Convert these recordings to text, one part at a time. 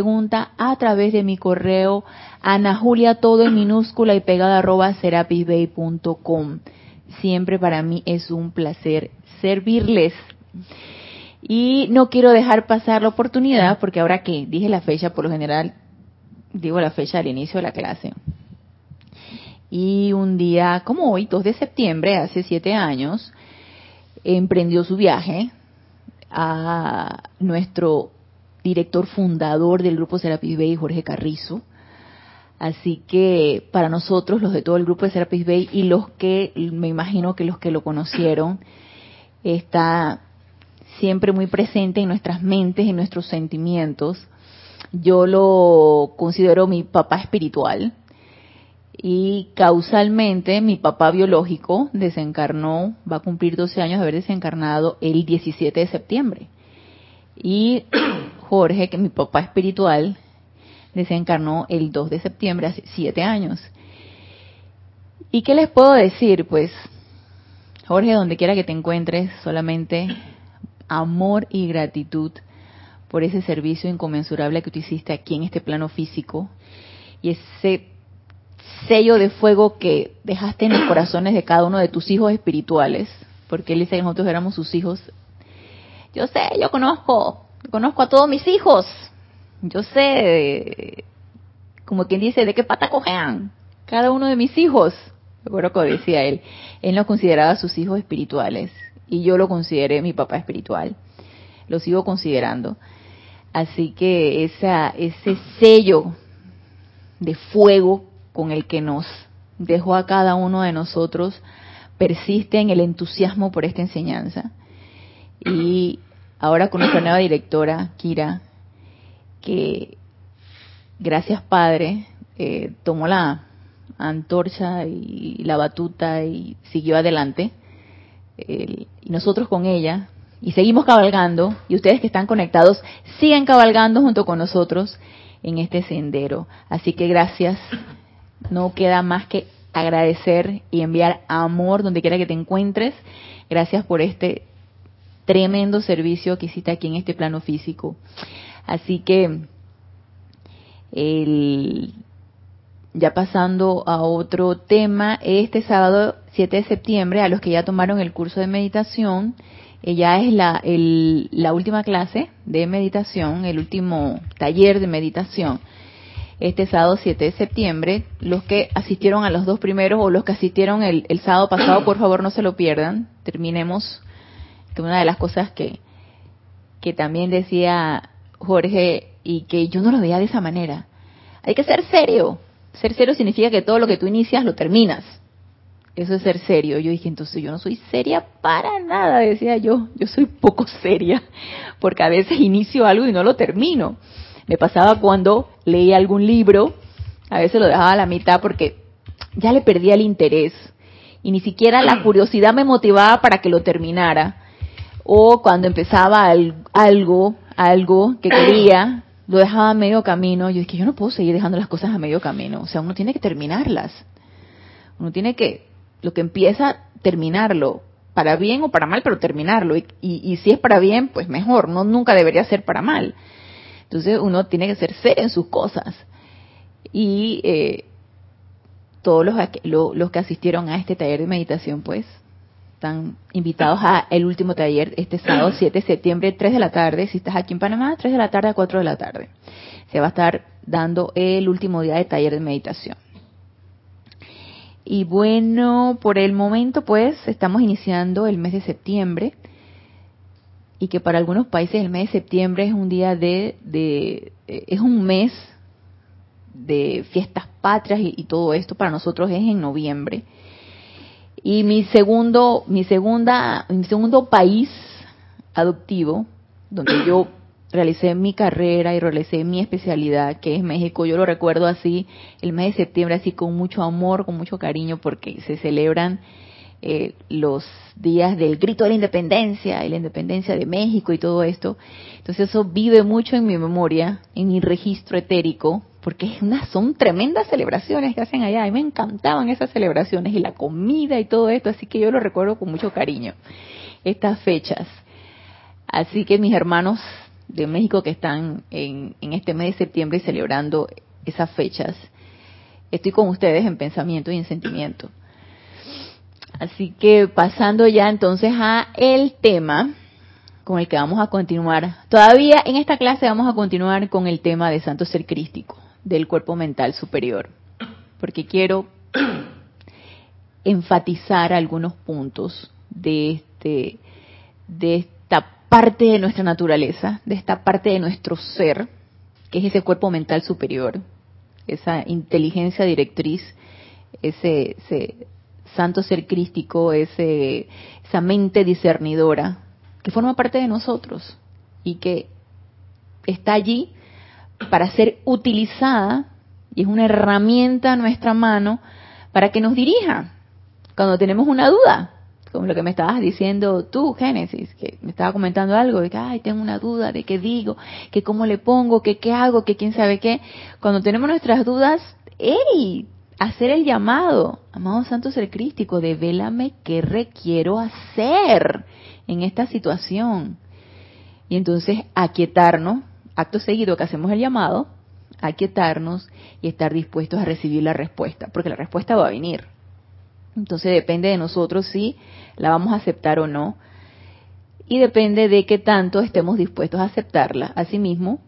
pregunta a través de mi correo Ana Julia, todo en minúscula y pegada arroba serapisbay.com. Siempre para mí es un placer servirles. Y no quiero dejar pasar la oportunidad, porque ahora que dije la fecha, por lo general digo la fecha al inicio de la clase. Y un día como hoy, 2 de septiembre, hace siete años, emprendió su viaje a nuestro director fundador del grupo Serapis Bay, Jorge Carrizo. Así que para nosotros, los de todo el grupo de Serapis Bay y los que, me imagino que los que lo conocieron, está siempre muy presente en nuestras mentes, en nuestros sentimientos. Yo lo considero mi papá espiritual y causalmente mi papá biológico desencarnó, va a cumplir 12 años de haber desencarnado el 17 de septiembre. Y Jorge, que mi papá espiritual, desencarnó el 2 de septiembre, hace 7 años. ¿Y qué les puedo decir? Pues, Jorge, donde quiera que te encuentres, solamente amor y gratitud por ese servicio inconmensurable que tú hiciste aquí en este plano físico y ese sello de fuego que dejaste en los corazones de cada uno de tus hijos espirituales, porque él dice que nosotros éramos sus hijos. Yo sé, yo conozco, conozco a todos mis hijos. Yo sé, como quien dice, de qué pata cojean cada uno de mis hijos. Recuerdo que decía él, él no consideraba a sus hijos espirituales y yo lo consideré mi papá espiritual. Lo sigo considerando. Así que esa, ese sello de fuego con el que nos dejó a cada uno de nosotros persiste en el entusiasmo por esta enseñanza. Y ahora con nuestra nueva directora, Kira, que gracias Padre, eh, tomó la antorcha y la batuta y siguió adelante. y nosotros con ella, y seguimos cabalgando, y ustedes que están conectados, siguen cabalgando junto con nosotros en este sendero. Así que gracias no queda más que agradecer y enviar amor donde quiera que te encuentres. Gracias por este tremendo servicio que hiciste aquí en este plano físico. Así que, ya pasando a otro tema, este sábado 7 de septiembre, a los que ya tomaron el curso de meditación, eh, ya es la, la última clase de meditación, el último taller de meditación este sábado 7 de septiembre. Los que asistieron a los dos primeros o los que asistieron el, sábado pasado, por favor no se lo pierdan. Terminemos, que una de las cosas que, que también decía Jorge y que yo no lo veía de esa manera. Hay que ser serio. Ser serio significa que todo lo que tú inicias lo terminas. Eso es ser serio. Yo dije, entonces yo no soy seria para nada, decía yo. Yo soy poco seria, porque a veces inicio algo y no lo termino. Me pasaba cuando leía algún libro, a veces lo dejaba a la mitad porque ya le perdía el interés y ni siquiera la curiosidad me motivaba para que lo terminara. O cuando empezaba algo, algo que quería, lo dejaba a medio camino. Yo dije, yo no puedo seguir dejando las cosas a medio camino. O sea, uno tiene que terminarlas. Uno tiene que, lo que empieza, terminarlo. Para bien o para mal, pero terminarlo. Y, y si es para bien, pues mejor. No nunca debería ser para mal. Entonces uno tiene que ser serio en sus cosas. Y eh, todos los, los que asistieron a este taller de meditación, pues, están invitados a el último taller este sábado 7 de septiembre, 3 de la tarde. Si estás aquí en Panamá, 3 de la tarde a 4 de la tarde. Se va a estar dando el último día de taller de meditación. Y bueno, por el momento, pues, estamos iniciando el mes de septiembre y que para algunos países el mes de septiembre es un día de, de es un mes de fiestas patrias y, todo esto para nosotros es en noviembre y mi segundo mi segunda mi segundo país adoptivo donde yo realicé mi carrera y realicé mi especialidad que es México yo lo recuerdo así el mes de septiembre así con mucho amor con mucho cariño porque se celebran eh, los días del grito de la independencia y la independencia de México y todo esto. Entonces eso vive mucho en mi memoria, en mi registro etérico, porque una, son tremendas celebraciones que hacen allá. y me encantaban esas celebraciones y la comida y todo esto, así que yo lo recuerdo con mucho cariño, estas fechas. Así que mis hermanos de México que están en, en este mes de septiembre celebrando esas fechas, estoy con ustedes en pensamiento y en sentimiento. Así que pasando ya entonces a el tema con el que vamos a continuar. Todavía en esta clase vamos a continuar con el tema de santo ser crístico, del cuerpo mental superior, porque quiero enfatizar algunos puntos de este de esta parte de nuestra naturaleza, de esta parte de nuestro ser, que es ese cuerpo mental superior, esa inteligencia directriz, ese, santo ser crístico, ese, esa mente discernidora, que forma parte de nosotros y que está allí para ser utilizada y es una herramienta a nuestra mano para que nos dirija cuando tenemos una duda, como lo que me estabas diciendo tú, Génesis, que me estaba comentando algo de que, ay, tengo una duda de qué digo, que cómo le pongo, que qué hago, que quién sabe qué. Cuando tenemos nuestras dudas, ¡ey! Hacer el llamado, amado Santo Ser Crístico, devélame qué requiero hacer en esta situación. Y entonces aquietarnos, acto seguido que hacemos el llamado, aquietarnos y estar dispuestos a recibir la respuesta, porque la respuesta va a venir. Entonces depende de nosotros si la vamos a aceptar o no. Y depende de qué tanto estemos dispuestos a aceptarla. Asimismo,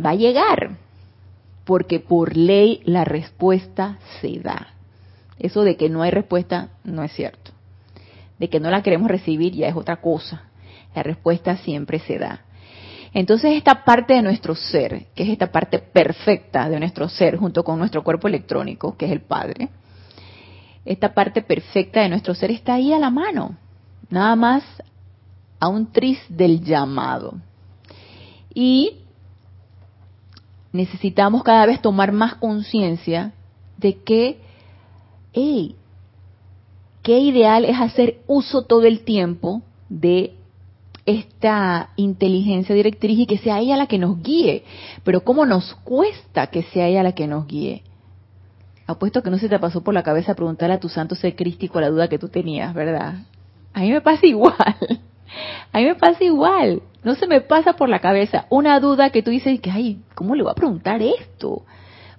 va a llegar. Porque por ley la respuesta se da. Eso de que no hay respuesta no es cierto. De que no la queremos recibir ya es otra cosa. La respuesta siempre se da. Entonces esta parte de nuestro ser, que es esta parte perfecta de nuestro ser junto con nuestro cuerpo electrónico, que es el Padre, esta parte perfecta de nuestro ser está ahí a la mano, nada más a un tris del llamado. Y necesitamos cada vez tomar más conciencia de que, hey, qué ideal es hacer uso todo el tiempo de esta inteligencia directriz y que sea ella la que nos guíe. Pero cómo nos cuesta que sea ella la que nos guíe. Apuesto que no se te pasó por la cabeza preguntar a tu santo ser crístico la duda que tú tenías, ¿verdad? A mí me pasa igual. A mí me pasa igual. No se me pasa por la cabeza una duda que tú dices que, ay, ¿cómo le voy a preguntar esto?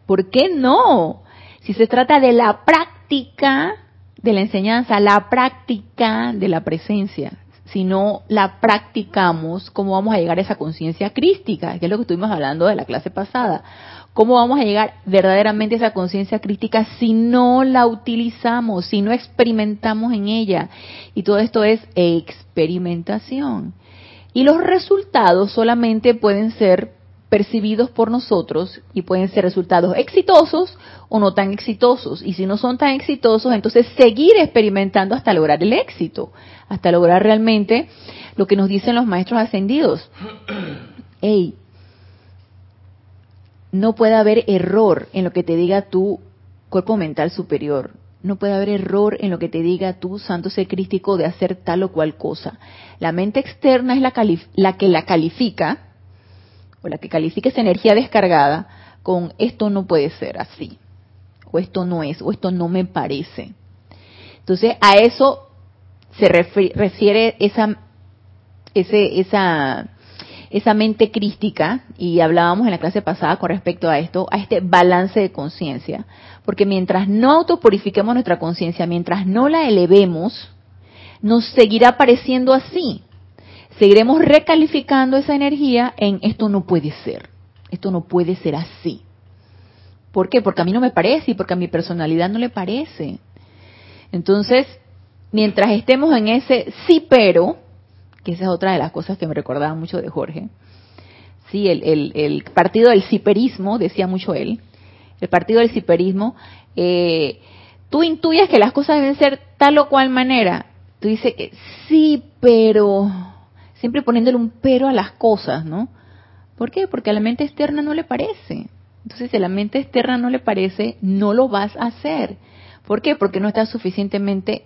¿Por qué no? Si se trata de la práctica de la enseñanza, la práctica de la presencia. Si no la practicamos, ¿cómo vamos a llegar a esa conciencia crística? Que es lo que estuvimos hablando de la clase pasada. ¿Cómo vamos a llegar verdaderamente a esa conciencia crítica si no la utilizamos, si no experimentamos en ella? Y todo esto es experimentación. Y los resultados solamente pueden ser percibidos por nosotros y pueden ser resultados exitosos o no tan exitosos. Y si no son tan exitosos, entonces seguir experimentando hasta lograr el éxito, hasta lograr realmente lo que nos dicen los maestros ascendidos. Hey, no puede haber error en lo que te diga tu cuerpo mental superior. No puede haber error en lo que te diga tu santo ser crístico de hacer tal o cual cosa. La mente externa es la, la que la califica, o la que califica esa energía descargada, con esto no puede ser así, o esto no es, o esto no me parece. Entonces, a eso se refiere esa, ese, esa esa mente crística, y hablábamos en la clase pasada con respecto a esto, a este balance de conciencia. Porque mientras no autopurifiquemos nuestra conciencia, mientras no la elevemos, nos seguirá pareciendo así. Seguiremos recalificando esa energía en esto no puede ser, esto no puede ser así. ¿Por qué? Porque a mí no me parece y porque a mi personalidad no le parece. Entonces, mientras estemos en ese sí pero, que esa es otra de las cosas que me recordaba mucho de Jorge. Sí, el, partido del ciperismo, decía mucho él, el partido del ciperismo, eh, tú intuyes que las cosas deben ser tal o cual manera. Tú dices que sí, pero siempre poniéndole un pero a las cosas, ¿no? ¿Por qué? Porque a la mente externa no le parece. Entonces, si a la mente externa no le parece, no lo vas a hacer. ¿Por qué? Porque no está suficientemente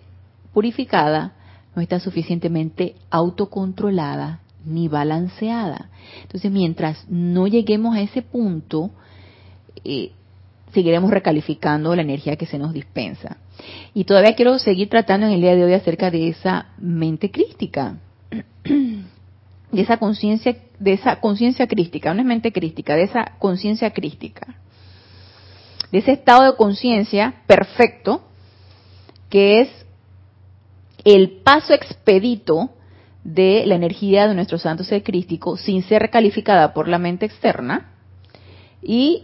purificada, no está suficientemente autocontrolada ni balanceada. Entonces, mientras no lleguemos a ese punto, eh, seguiremos recalificando la energía que se nos dispensa. Y todavía quiero seguir tratando en el día de hoy acerca de esa mente crística. de esa conciencia, de esa conciencia crística, no es mente crística, de esa conciencia crística, de ese estado de conciencia perfecto, que es el paso expedito de la energía de nuestro santo ser crístico sin ser calificada por la mente externa y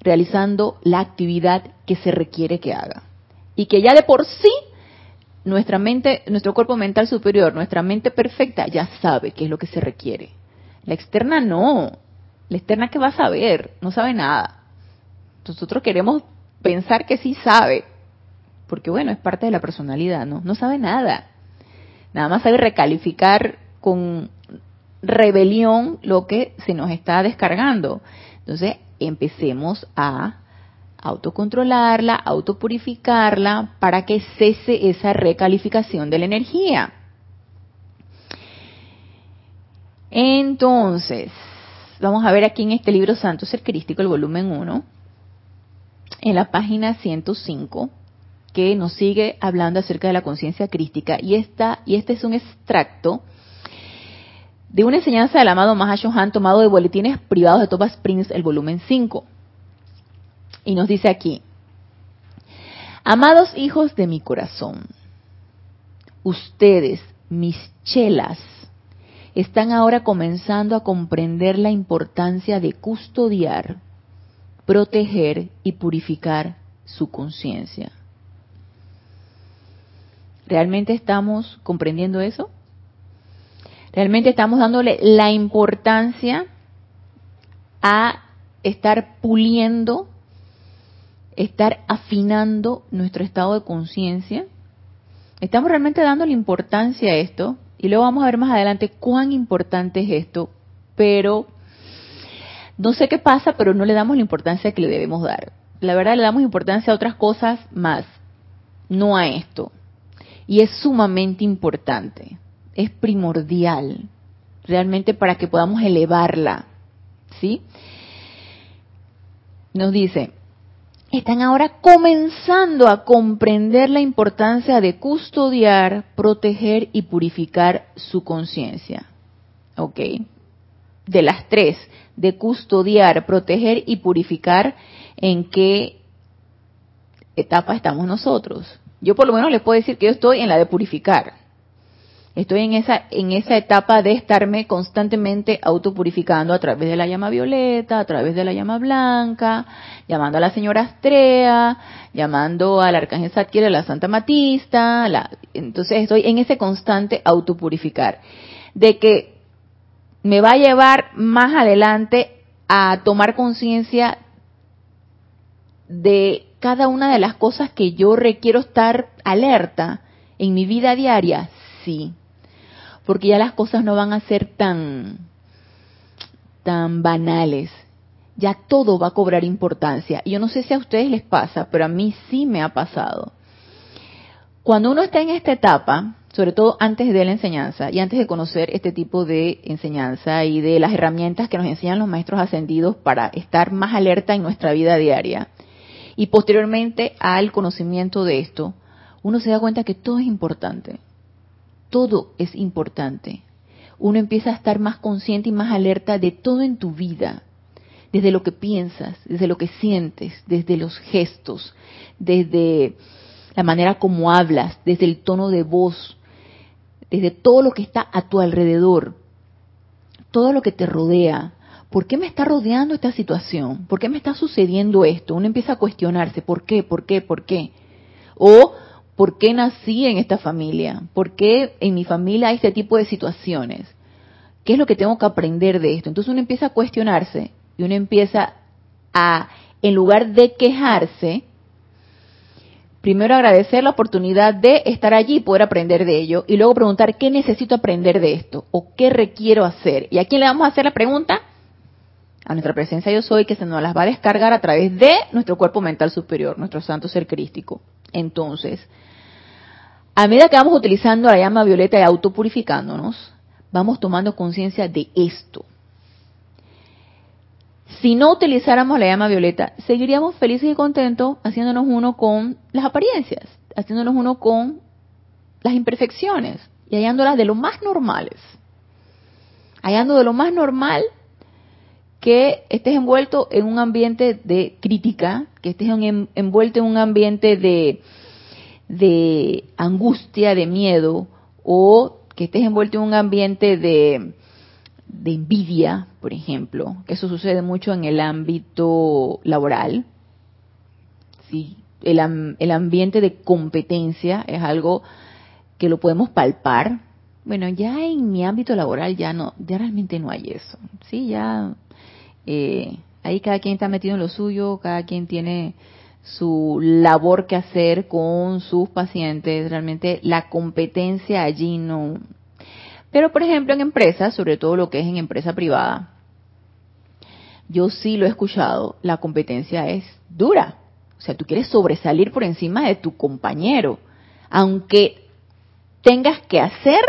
realizando la actividad que se requiere que haga. Y que ya de por sí nuestra mente, nuestro cuerpo mental superior, nuestra mente perfecta ya sabe qué es lo que se requiere. La externa no. La externa que va a saber, no sabe nada. Nosotros queremos pensar que sí sabe, porque bueno, es parte de la personalidad, ¿no? No sabe nada. Nada más sabe recalificar con rebelión lo que se nos está descargando. Entonces, empecemos a autocontrolarla, autopurificarla para que cese esa recalificación de la energía. Entonces, vamos a ver aquí en este libro Santo Ser Crístico, el volumen 1, en la página 105, que nos sigue hablando acerca de la conciencia crística. Y, esta, y este es un extracto de una enseñanza del amado Mahashohan tomado de boletines privados de Thomas Prince, el volumen 5. Y nos dice aquí, amados hijos de mi corazón, ustedes, mis chelas, están ahora comenzando a comprender la importancia de custodiar, proteger y purificar su conciencia. ¿Realmente estamos comprendiendo eso? ¿Realmente estamos dándole la importancia a estar puliendo estar afinando nuestro estado de conciencia. Estamos realmente dando la importancia a esto y luego vamos a ver más adelante cuán importante es esto, pero no sé qué pasa, pero no le damos la importancia que le debemos dar. La verdad le damos importancia a otras cosas más, no a esto. Y es sumamente importante, es primordial, realmente para que podamos elevarla. ¿Sí? Nos dice, están ahora comenzando a comprender la importancia de custodiar, proteger y purificar su conciencia. ¿Ok? De las tres, de custodiar, proteger y purificar, ¿en qué etapa estamos nosotros? Yo por lo menos les puedo decir que yo estoy en la de purificar. Estoy en esa, en esa etapa de estarme constantemente autopurificando a través de la llama violeta, a través de la llama blanca, llamando a la señora Astrea, llamando al arcángel Satkiel, a la Santa Matista, entonces estoy en ese constante autopurificar. De que me va a llevar más adelante a tomar conciencia de cada una de las cosas que yo requiero estar alerta en mi vida diaria, sí porque ya las cosas no van a ser tan, tan banales. Ya todo va a cobrar importancia. Y yo no sé si a ustedes les pasa, pero a mí sí me ha pasado. Cuando uno está en esta etapa, sobre todo antes de la enseñanza y antes de conocer este tipo de enseñanza y de las herramientas que nos enseñan los maestros ascendidos para estar más alerta en nuestra vida diaria, y posteriormente al conocimiento de esto, uno se da cuenta que todo es importante todo es importante. Uno empieza a estar más consciente y más alerta de todo en tu vida, desde lo que piensas, desde lo que sientes, desde los gestos, desde la manera como hablas, desde el tono de voz, desde todo lo que está a tu alrededor, todo lo que te rodea. ¿Por qué me está rodeando esta situación? ¿Por qué me está sucediendo esto? Uno empieza a cuestionarse, ¿por qué? ¿Por qué? ¿Por qué? O ¿Por qué nací en esta familia? ¿Por qué en mi familia hay este tipo de situaciones? ¿Qué es lo que tengo que aprender de esto? Entonces uno empieza a cuestionarse y uno empieza a, en lugar de quejarse, primero agradecer la oportunidad de estar allí y poder aprender de ello y luego preguntar qué necesito aprender de esto o qué requiero hacer. ¿Y a quién le vamos a hacer la pregunta? A nuestra presencia yo soy que se nos las va a descargar a través de nuestro cuerpo mental superior, nuestro santo ser crístico. Entonces, a medida que vamos utilizando la llama violeta y autopurificándonos, vamos tomando conciencia de esto. Si no utilizáramos la llama violeta, seguiríamos felices y contentos haciéndonos uno con las apariencias, haciéndonos uno con las imperfecciones y hallándolas de lo más normales. Ahí ando de lo más normal que estés envuelto en un ambiente de crítica, que estés envuelto en un ambiente de, de angustia, de miedo, o que estés envuelto en un ambiente de, de envidia, por ejemplo, que eso sucede mucho en el ámbito laboral. Sí, el, el ambiente de competencia es algo que lo podemos palpar. Bueno, ya en mi ámbito laboral ya no, ya realmente no hay eso. Sí, ya eh, ahí cada quien está metido en lo suyo, cada quien tiene su labor que hacer con sus pacientes. Realmente la competencia allí no. Pero por ejemplo en empresas, sobre todo lo que es en empresa privada, yo sí lo he escuchado, la competencia es dura. O sea, tú quieres sobresalir por encima de tu compañero, aunque tengas que hacer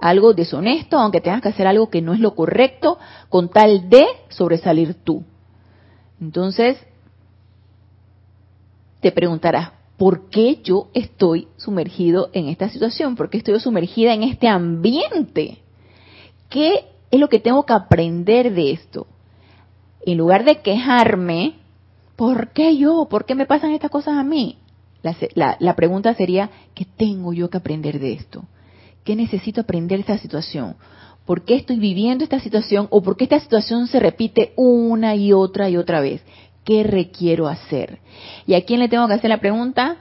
algo deshonesto, aunque tengas que hacer algo que no es lo correcto, con tal de sobresalir tú. Entonces, te preguntarás, ¿por qué yo estoy sumergido en esta situación? ¿Por qué estoy sumergida en este ambiente? ¿Qué es lo que tengo que aprender de esto? En lugar de quejarme, ¿por qué yo? ¿Por qué me pasan estas cosas a mí? La, pregunta sería, ¿qué tengo yo que aprender de esto? ¿Qué necesito aprender de esta situación? ¿Por qué estoy viviendo esta situación o por qué esta situación se repite una y otra y otra vez? ¿Qué requiero hacer? ¿Y a quién le tengo que hacer la pregunta?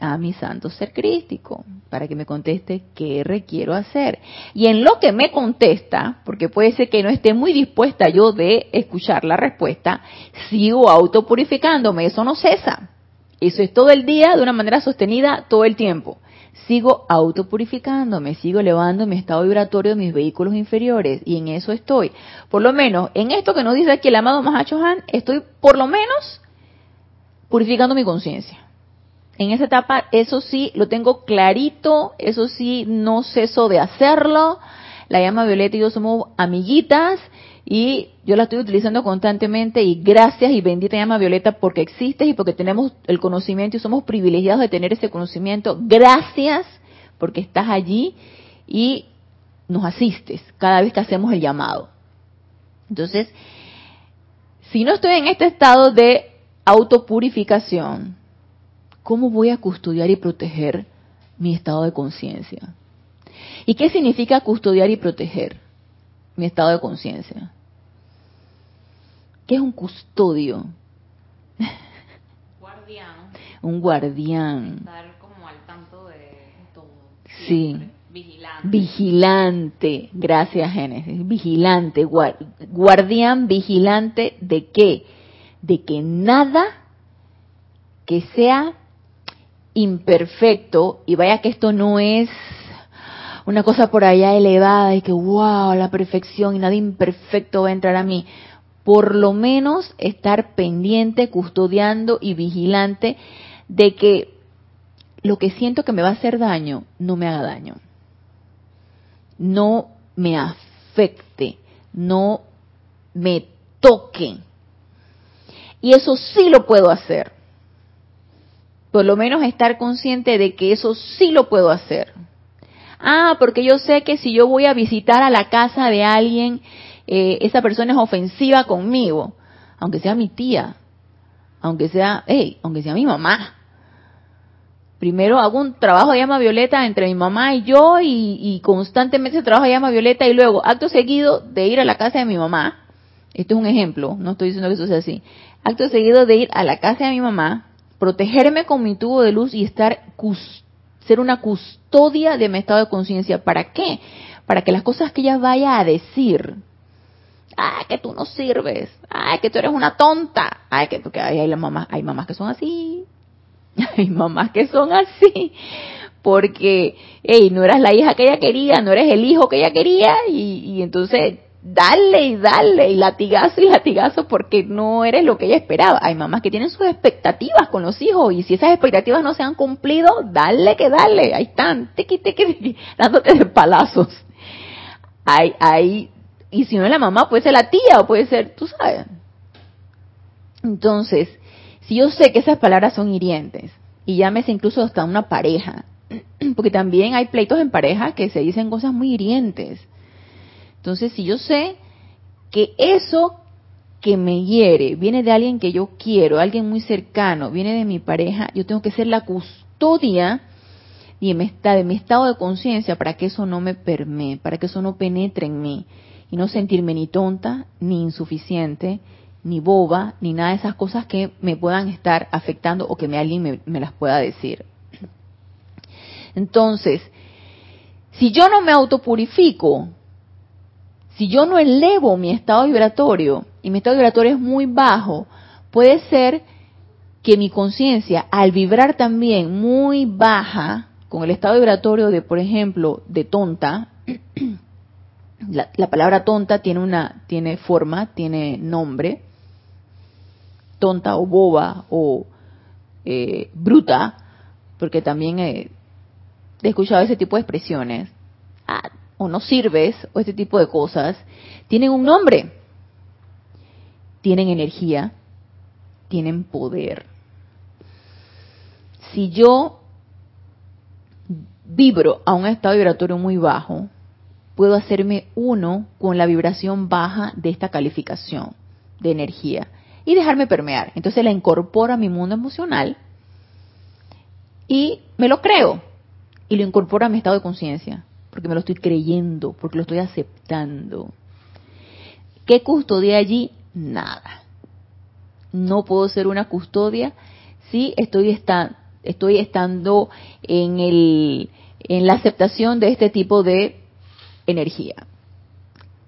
A mi santo ser crístico, para que me conteste qué requiero hacer. Y en lo que me contesta, porque puede ser que no esté muy dispuesta yo de escuchar la respuesta, sigo autopurificándome, eso no cesa. Eso es todo el día, de una manera sostenida, todo el tiempo. Sigo autopurificándome, sigo elevando mi estado vibratorio de mis vehículos inferiores y en eso estoy. Por lo menos, en esto que nos dice aquí el amado Mahacho Han, estoy por lo menos purificando mi conciencia. En esa etapa, eso sí, lo tengo clarito, eso sí, no ceso de hacerlo. La llama violeta y yo somos amiguitas y yo la estoy utilizando constantemente y gracias y bendita llama Violeta porque existes y porque tenemos el conocimiento y somos privilegiados de tener ese conocimiento. Gracias porque estás allí y nos asistes cada vez que hacemos el llamado. Entonces, si no estoy en este estado de autopurificación, ¿cómo voy a custodiar y proteger mi estado de conciencia? ¿Y qué significa custodiar y proteger mi estado de conciencia? ¿Qué es un custodio? Guardián. un guardián. Estar como al tanto de todo. Sí. Vigilante. Vigilante. Gracias, Génesis. Vigilante. Guardián vigilante de qué? De que nada que sea imperfecto, y vaya que esto no es una cosa por allá elevada y que wow, la perfección y nada imperfecto va a entrar a mí por lo menos estar pendiente, custodiando y vigilante de que lo que siento que me va a hacer daño no me haga daño, no me afecte, no me toque. Y eso sí lo puedo hacer. Por lo menos estar consciente de que eso sí lo puedo hacer. Ah, porque yo sé que si yo voy a visitar a la casa de alguien eh, esa persona es ofensiva conmigo, aunque sea mi tía, aunque sea, hey, aunque sea mi mamá. Primero hago un trabajo de llama violeta entre mi mamá y yo y, constantemente ese trabajo de llama violeta y luego, acto seguido de ir a la casa de mi mamá, esto es un ejemplo, no estoy diciendo que eso sea así, acto seguido de ir a la casa de mi mamá, protegerme con mi tubo de luz y estar ser una custodia de mi estado de conciencia. ¿Para qué? Para que las cosas que ella vaya a decir ay, que tú no sirves, ay, que tú eres una tonta, ay, que porque hay, hay, mamás, hay mamás que son así, hay mamás que son así, porque, hey, no eras la hija que ella quería, no eres el hijo que ella quería, y, entonces dale y dale, y latigazo y latigazo porque no eres lo que ella esperaba. Hay mamás que tienen sus expectativas con los hijos, y si esas expectativas no se han cumplido, dale que dale, ahí están, tequi, tequi dándote de palazos. Hay, hay y si no es la mamá, puede ser la tía o puede ser, tú sabes. Entonces, si yo sé que esas palabras son hirientes, y llámese incluso hasta una pareja, porque también hay pleitos en pareja que se dicen cosas muy hirientes. Entonces, si yo sé que eso que me hiere viene de alguien que yo quiero, alguien muy cercano, viene de mi pareja, yo tengo que ser la custodia de mi, de mi estado de conciencia para que eso no me permee, para que eso no penetre en mí y no sentirme ni tonta, ni insuficiente, ni boba, ni nada de esas cosas que me puedan estar afectando o que alguien me, me las pueda decir. Entonces, si yo no me autopurifico, si yo no elevo mi estado vibratorio y mi estado vibratorio es muy bajo, puede ser que mi conciencia, al vibrar también muy baja, con el estado vibratorio de, por ejemplo, de tonta, la, palabra tonta tiene una, tiene forma, tiene nombre, tonta o boba o eh, bruta, porque también he escuchado ese tipo de expresiones. Ah, o no sirves, o este tipo de cosas, tienen un nombre. Tienen energía, tienen poder. Si yo vibro a un estado vibratorio muy bajo, puedo hacerme uno con la vibración baja de esta calificación de energía y dejarme permear. Entonces la incorporo a mi mundo emocional y me lo creo y lo incorporo a mi estado de conciencia porque me lo estoy creyendo, porque lo estoy aceptando. ¿Qué custodia allí? Nada. No puedo ser una custodia si estoy, estoy estando en, el, en la aceptación de este tipo de energía.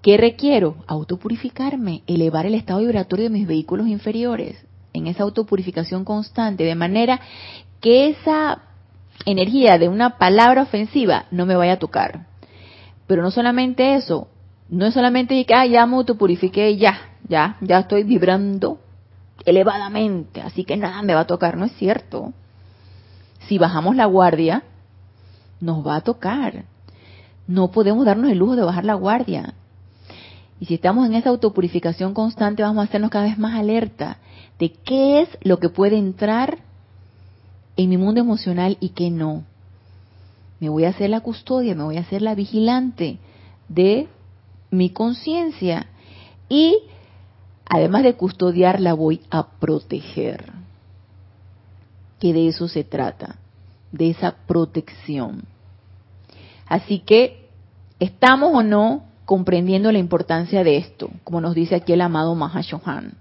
¿Qué requiero? Autopurificarme, elevar el estado vibratorio de mis vehículos inferiores en esa autopurificación constante, de manera que esa energía de una palabra ofensiva no me vaya a tocar. Pero no solamente eso, no es solamente que, ah, ya me autopurifiqué, ya, ya, ya estoy vibrando elevadamente, así que nada me va a tocar, no es cierto. Si bajamos la guardia, nos va a tocar. No podemos darnos el lujo de bajar la guardia. Y si estamos en esa autopurificación constante, vamos a hacernos cada vez más alerta de qué es lo que puede entrar en mi mundo emocional y que no. Me voy a hacer la custodia, me voy a hacer la vigilante de mi conciencia y además de custodiar la voy a proteger. Que de eso se trata, de esa protección. Así que, ¿estamos o no comprendiendo la importancia de esto? Como nos dice aquí el amado Mahashohan.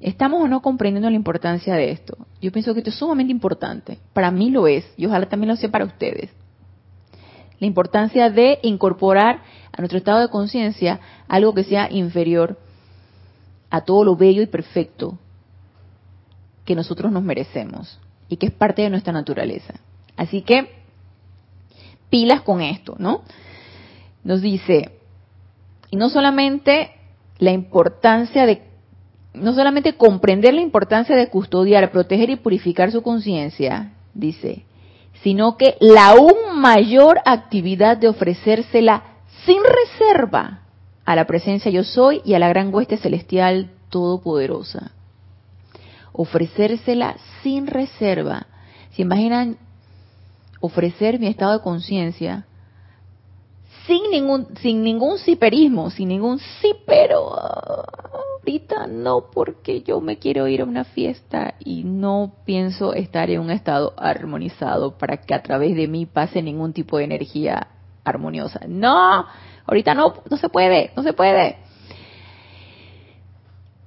¿Estamos o no comprendiendo la importancia de esto? Yo pienso que esto es sumamente importante. Para mí lo es y ojalá también lo sea para ustedes. La importancia de incorporar a nuestro estado de conciencia algo que sea inferior a todo lo bello y perfecto que nosotros nos merecemos y que es parte de nuestra naturaleza. Así que pilas con esto, ¿no? Nos dice, y no solamente la importancia de no solamente comprender la importancia de custodiar, proteger y purificar su conciencia, dice, sino que la aún mayor actividad de ofrecérsela sin reserva a la presencia yo soy y a la gran hueste celestial todopoderosa. Ofrecérsela sin reserva. ¿Se imaginan ofrecer mi estado de conciencia sin ningún, sin ningún ciperismo, sin ningún sí, pero ahorita no, porque yo me quiero ir a una fiesta y no pienso estar en un estado armonizado para que a través de mí pase ningún tipo de energía armoniosa. No, ahorita no, no se puede, no se puede.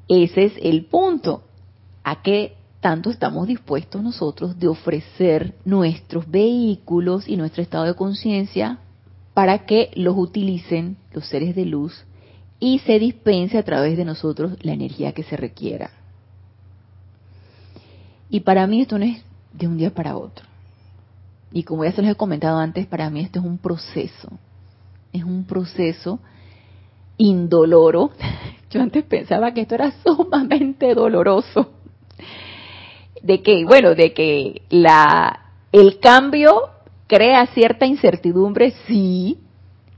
Ese es el punto. ¿A qué tanto estamos dispuestos nosotros de ofrecer nuestros vehículos y nuestro estado de conciencia para que los utilicen los seres de luz y se dispense a través de nosotros la energía que se requiera. Y para mí esto no es de un día para otro. Y como ya se los he comentado antes, para mí esto es un proceso. Es un proceso indoloro. Yo antes pensaba que esto era sumamente doloroso. De que, bueno, de que la, el cambio crea cierta incertidumbre, sí,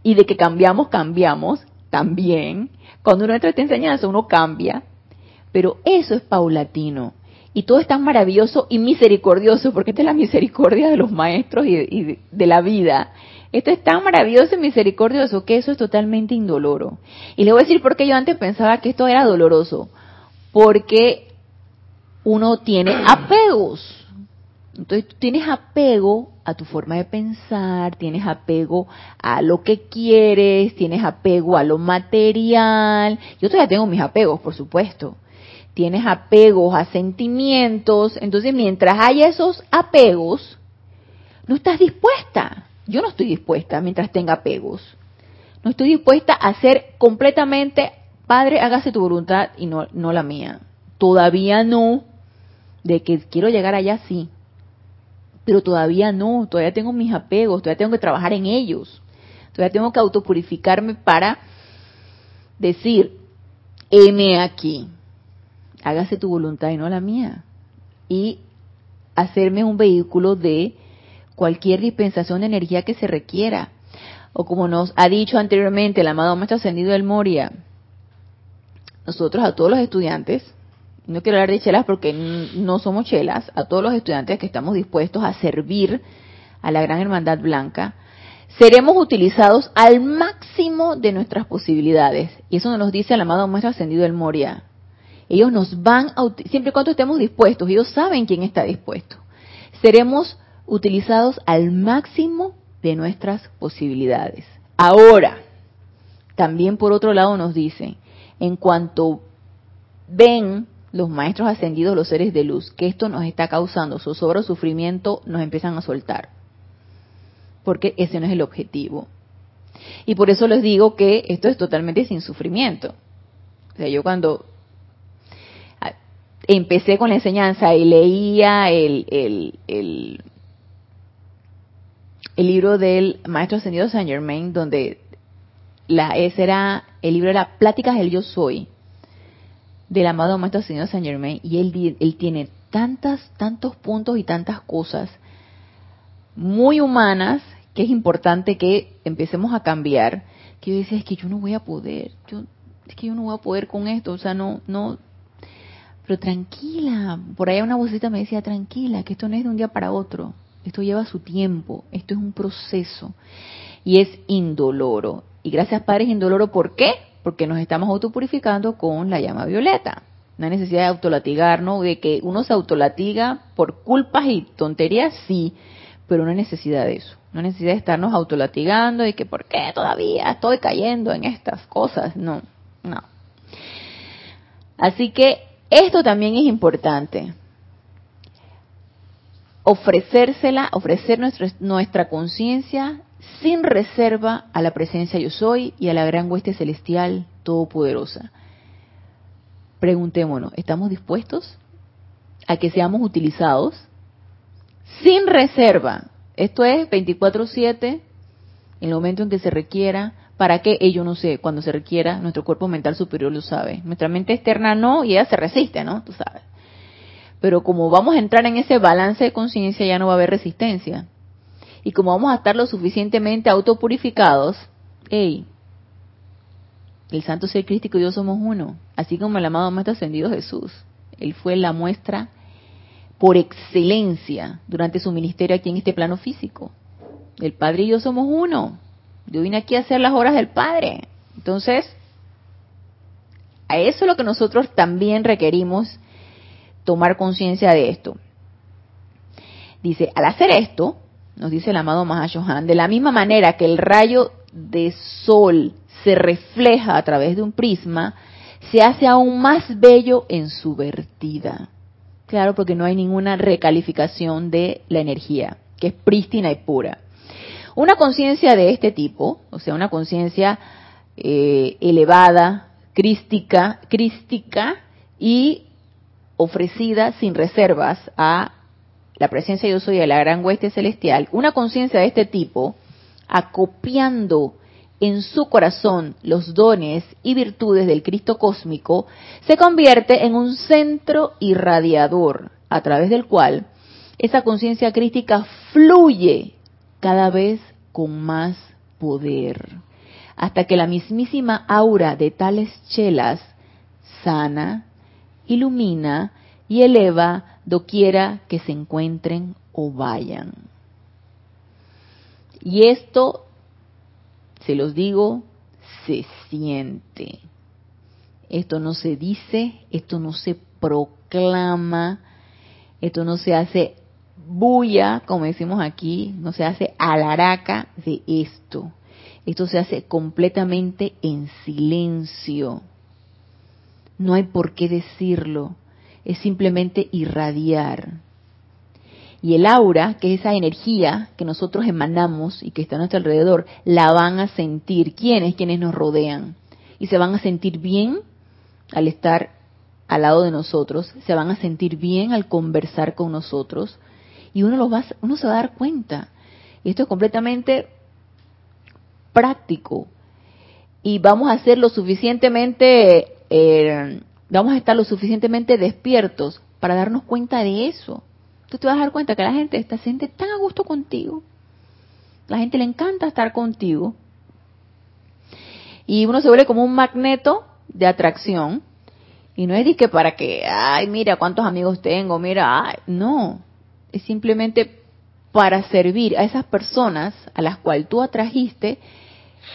y de que cambiamos, cambiamos también. Cuando uno entra a esta enseñanza, uno cambia, pero eso es paulatino. Y todo es tan maravilloso y misericordioso, porque esta es la misericordia de los maestros y de, la vida, Esto es tan maravilloso y misericordioso que eso es totalmente indoloro. Y le voy a decir por qué yo antes pensaba que esto era doloroso. Porque uno tiene apegos. Entonces tú tienes apego a tu forma de pensar, tienes apego a lo que quieres, tienes apego a lo material. Yo todavía tengo mis apegos, por supuesto. Tienes apegos a sentimientos. Entonces mientras hay esos apegos, no estás dispuesta. Yo no estoy dispuesta mientras tenga apegos. No estoy dispuesta a ser completamente, Padre, hágase tu voluntad y no, no la mía. Todavía no. De que quiero llegar allá, sí pero todavía no, todavía tengo mis apegos, todavía tengo que trabajar en ellos, todavía tengo que autopurificarme para decir, heme aquí, hágase tu voluntad y no la mía, y hacerme un vehículo de cualquier dispensación de energía que se requiera. O como nos ha dicho anteriormente el amado Maestro Ascendido del Moria, nosotros a todos los estudiantes no quiero hablar de chelas porque no somos chelas, a todos los estudiantes que estamos dispuestos a servir a la Gran Hermandad Blanca, seremos utilizados al máximo de nuestras posibilidades. Y eso nos dice el amado Maestro Ascendido del Moria. Ellos nos van a, siempre y cuando estemos dispuestos, ellos saben quién está dispuesto. Seremos utilizados al máximo de nuestras posibilidades. Ahora, también por otro lado nos dice, en cuanto ven los maestros ascendidos, los seres de luz, que esto nos está causando zozobra o sufrimiento, nos empiezan a soltar. Porque ese no es el objetivo. Y por eso les digo que esto es totalmente sin sufrimiento. O sea, yo cuando empecé con la enseñanza y leía el, el, el, el libro del maestro ascendido Saint Germain, donde la, ese era el libro las pláticas del yo soy, del amado Maestro Señor Saint Germain y él, tiene tantas, tantos puntos y tantas cosas muy humanas que es importante que empecemos a cambiar. Que yo decía, es que yo no voy a poder, yo, es que yo no voy a poder con esto, o sea, no, no, pero tranquila, por ahí una vocita me decía, tranquila, que esto no es de un día para otro, esto lleva su tiempo, esto es un proceso y es indoloro. Y gracias Padre es indoloro, ¿por qué? Porque nos estamos autopurificando con la llama violeta. No hay necesidad de autolatigarnos, de que uno se autolatiga por culpas y tonterías, sí, pero no hay necesidad de eso. No hay necesidad de estarnos autolatigando y que por qué todavía estoy cayendo en estas cosas. No, no. Así que esto también es importante. Ofrecérsela, ofrecer nuestra, nuestra conciencia sin reserva a la presencia yo soy y a la gran hueste celestial todopoderosa. Preguntémonos, ¿estamos dispuestos a que seamos utilizados sin reserva? Esto es 24/7, en el momento en que se requiera. ¿Para qué? Ello no sé, cuando se requiera, nuestro cuerpo mental superior lo sabe. Nuestra mente externa no, y ella se resiste, ¿no? Tú sabes. Pero como vamos a entrar en ese balance de conciencia, ya no va a haber resistencia y como vamos a estar lo suficientemente autopurificados, hey, el santo ser crístico y yo somos uno, así como el amado Maestro Ascendido Jesús. Él fue la muestra por excelencia durante su ministerio aquí en este plano físico. El Padre y yo somos uno. Yo vine aquí a hacer las horas del Padre. Entonces, a eso es lo que nosotros también requerimos tomar conciencia de esto. Dice, al hacer esto, nos dice el amado Mahashohan, de la misma manera que el rayo de sol se refleja a través de un prisma, se hace aún más bello en su vertida. Claro, porque no hay ninguna recalificación de la energía, que es prístina y pura. Una conciencia de este tipo, o sea, una conciencia eh, elevada, crística, crística y ofrecida sin reservas a la presencia yo soy de la gran hueste celestial, una conciencia de este tipo, acopiando en su corazón los dones y virtudes del Cristo cósmico, se convierte en un centro irradiador a través del cual esa conciencia crítica fluye cada vez con más poder, hasta que la mismísima aura de tales chelas sana, ilumina y eleva doquiera que se encuentren o vayan. Y esto, se los digo, se siente. Esto no se dice, esto no se proclama, esto no se hace bulla, como decimos aquí, no se hace alaraca de esto. Esto se hace completamente en silencio. No hay por qué decirlo, es simplemente irradiar. Y el aura, que es esa energía que nosotros emanamos y que está a nuestro alrededor, la van a sentir. ¿Quiénes? Quienes nos rodean. Y se van a sentir bien al estar al lado de nosotros, se van a sentir bien al conversar con nosotros y uno, los va, uno se va a dar cuenta. Y esto es completamente práctico y vamos a ser lo suficientemente, eh, vamos a estar lo suficientemente despiertos para darnos cuenta de eso. Tú te vas a dar cuenta que la gente está, siente tan a gusto contigo. La gente le encanta estar contigo. Y uno se vuelve como un magneto de atracción. Y no es que para que, ay, mira cuántos amigos tengo, mira, ay, no. Es simplemente para servir a esas personas a las cuales tú atrajiste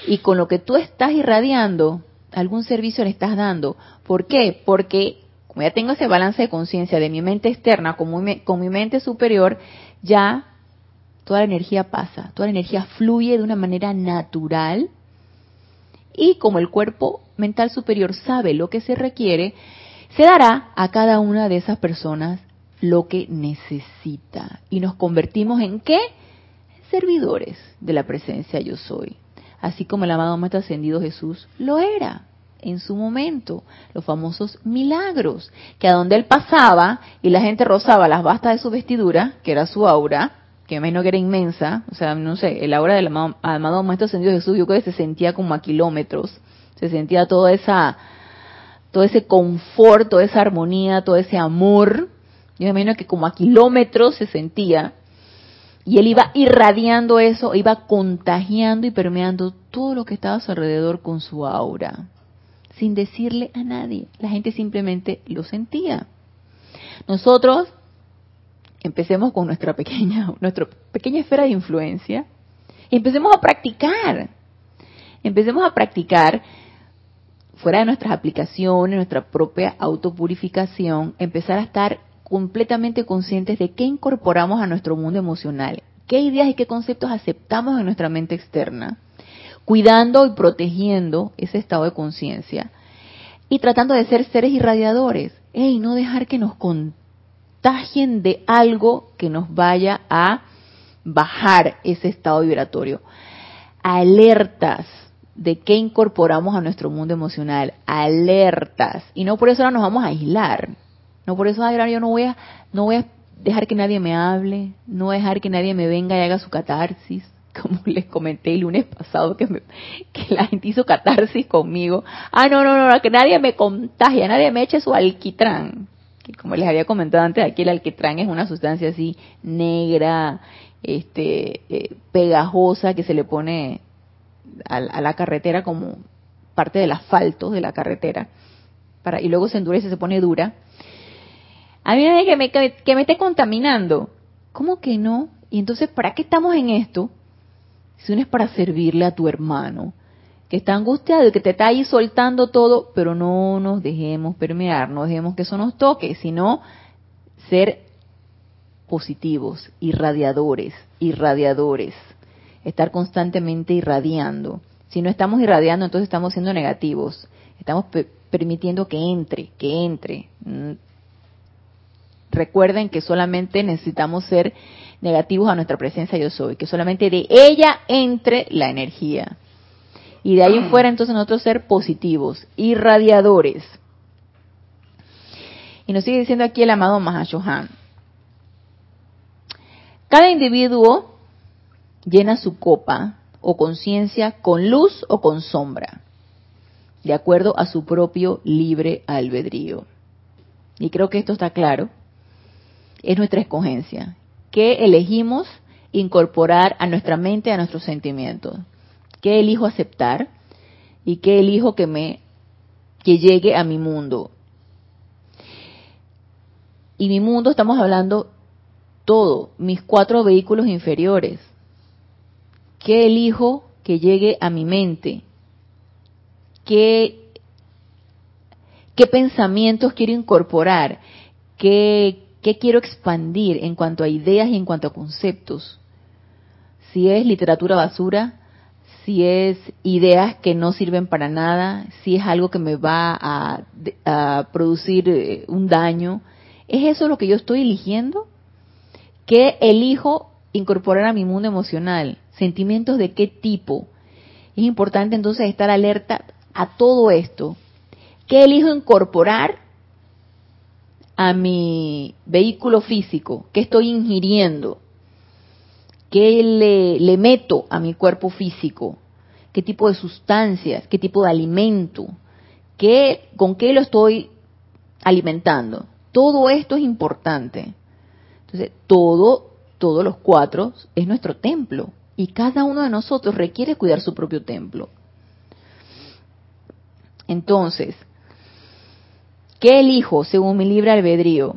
y con lo que tú estás irradiando, algún servicio le estás dando. ¿Por qué? Porque como ya tengo ese balance de conciencia de mi mente externa con mi, mi mente superior, ya toda la energía pasa, toda la energía fluye de una manera natural y como el cuerpo mental superior sabe lo que se requiere, se dará a cada una de esas personas lo que necesita. Y nos convertimos en qué? Servidores de la presencia yo soy. Así como el amado Maestro Ascendido Jesús lo era en su momento, los famosos milagros, que a donde él pasaba y la gente rozaba las bastas de su vestidura, que era su aura, que me imagino que era inmensa, o sea, no sé, el aura del amado, amado Maestro Ascendido Jesús, yo creo que se sentía como a kilómetros, se sentía toda esa, todo ese confort, toda esa armonía, todo ese amor, yo imagino que como a kilómetros se sentía, y él iba irradiando eso, iba contagiando y permeando todo lo que estaba a su alrededor con su aura sin decirle a nadie. La gente simplemente lo sentía. Nosotros empecemos con nuestra pequeña, nuestra pequeña esfera de influencia y empecemos a practicar. Empecemos a practicar fuera de nuestras aplicaciones, nuestra propia autopurificación, empezar a estar completamente conscientes de qué incorporamos a nuestro mundo emocional, qué ideas y qué conceptos aceptamos en nuestra mente externa cuidando y protegiendo ese estado de conciencia y tratando de ser seres irradiadores y no dejar que nos contagien de algo que nos vaya a bajar ese estado vibratorio. Alertas de qué incorporamos a nuestro mundo emocional, alertas. Y no por eso ahora nos vamos a aislar. No por eso ahora yo no voy a, no voy a dejar que nadie me hable, no voy a dejar que nadie me venga y haga su catarsis como les comenté el lunes pasado que, que la gente hizo catarsis conmigo. Ah, no, no, no, que nadie me contagie, nadie me eche su alquitrán. Que como les había comentado antes, aquí el alquitrán es una sustancia así negra, este, eh, pegajosa que se le pone a, la carretera como parte del asfalto de la carretera. Para, y luego se endurece, se pone dura. A mí me que me, que me esté contaminando. ¿Cómo que no? Y entonces, ¿para qué estamos en esto? Si es para servirle a tu hermano, que está angustiado y que te está ahí soltando todo, pero no nos dejemos permear, no dejemos que eso nos toque, sino ser positivos, irradiadores, irradiadores, estar constantemente irradiando. Si no estamos irradiando, entonces estamos siendo negativos, estamos permitiendo que entre, que entre. Recuerden que solamente necesitamos ser negativos a nuestra presencia yo soy, que solamente de ella entre la energía. Y de ahí en fuera entonces nosotros ser positivos, irradiadores. Y nos sigue diciendo aquí el amado Mahashohan. Cada individuo llena su copa o conciencia con luz o con sombra, de acuerdo a su propio libre albedrío. Y creo que esto está claro. Es nuestra escogencia qué elegimos incorporar a nuestra mente, a nuestros sentimientos, qué elijo aceptar y qué elijo que me que llegue a mi mundo. Y mi mundo estamos hablando todo, mis cuatro vehículos inferiores, ¿Qué elijo que llegue a mi mente? ¿Qué, qué pensamientos quiero incorporar? ¿Qué, ¿Qué quiero expandir en cuanto a ideas y en cuanto a conceptos? Si es literatura basura, si es ideas que no sirven para nada, si es algo que me va a, a producir eh, un daño, ¿es eso lo que yo estoy eligiendo? ¿Qué elijo incorporar a mi mundo emocional? ¿Sentimientos de qué tipo? Es importante entonces estar alerta a todo esto. ¿Qué elijo incorporar a mi vehículo físico? ¿Qué estoy ingiriendo? ¿Qué le, le, meto a mi cuerpo físico? ¿Qué tipo de sustancias? ¿Qué tipo de alimento? ¿Qué, ¿Con qué lo estoy alimentando? Todo esto es importante. Entonces, todo, todos los cuatro es nuestro templo. Y cada uno de nosotros requiere cuidar su propio templo. Entonces, ¿qué elijo según mi libre albedrío?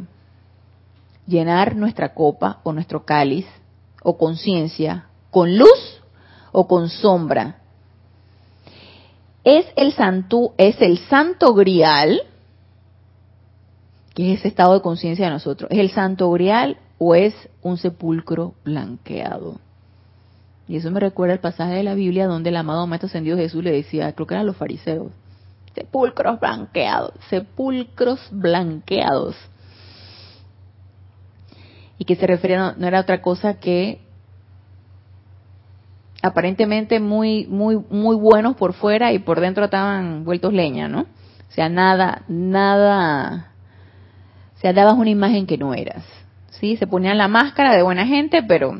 Llenar nuestra copa o nuestro cáliz o conciencia con luz o con sombra. Es el santo, es el santo grial, que es ese estado de conciencia de nosotros. ¿Es el santo grial o es un sepulcro blanqueado? Y eso me recuerda el pasaje de la Biblia donde el amado Maestro Ascendido Jesús le decía, creo que eran los fariseos, sepulcros blanqueados, sepulcros blanqueados y que se refería no, era otra cosa que aparentemente muy muy muy buenos por fuera y por dentro estaban vueltos leña, ¿no? O sea, nada nada o sea, dabas una imagen que no eras. ¿Sí? Se ponían la máscara de buena gente, pero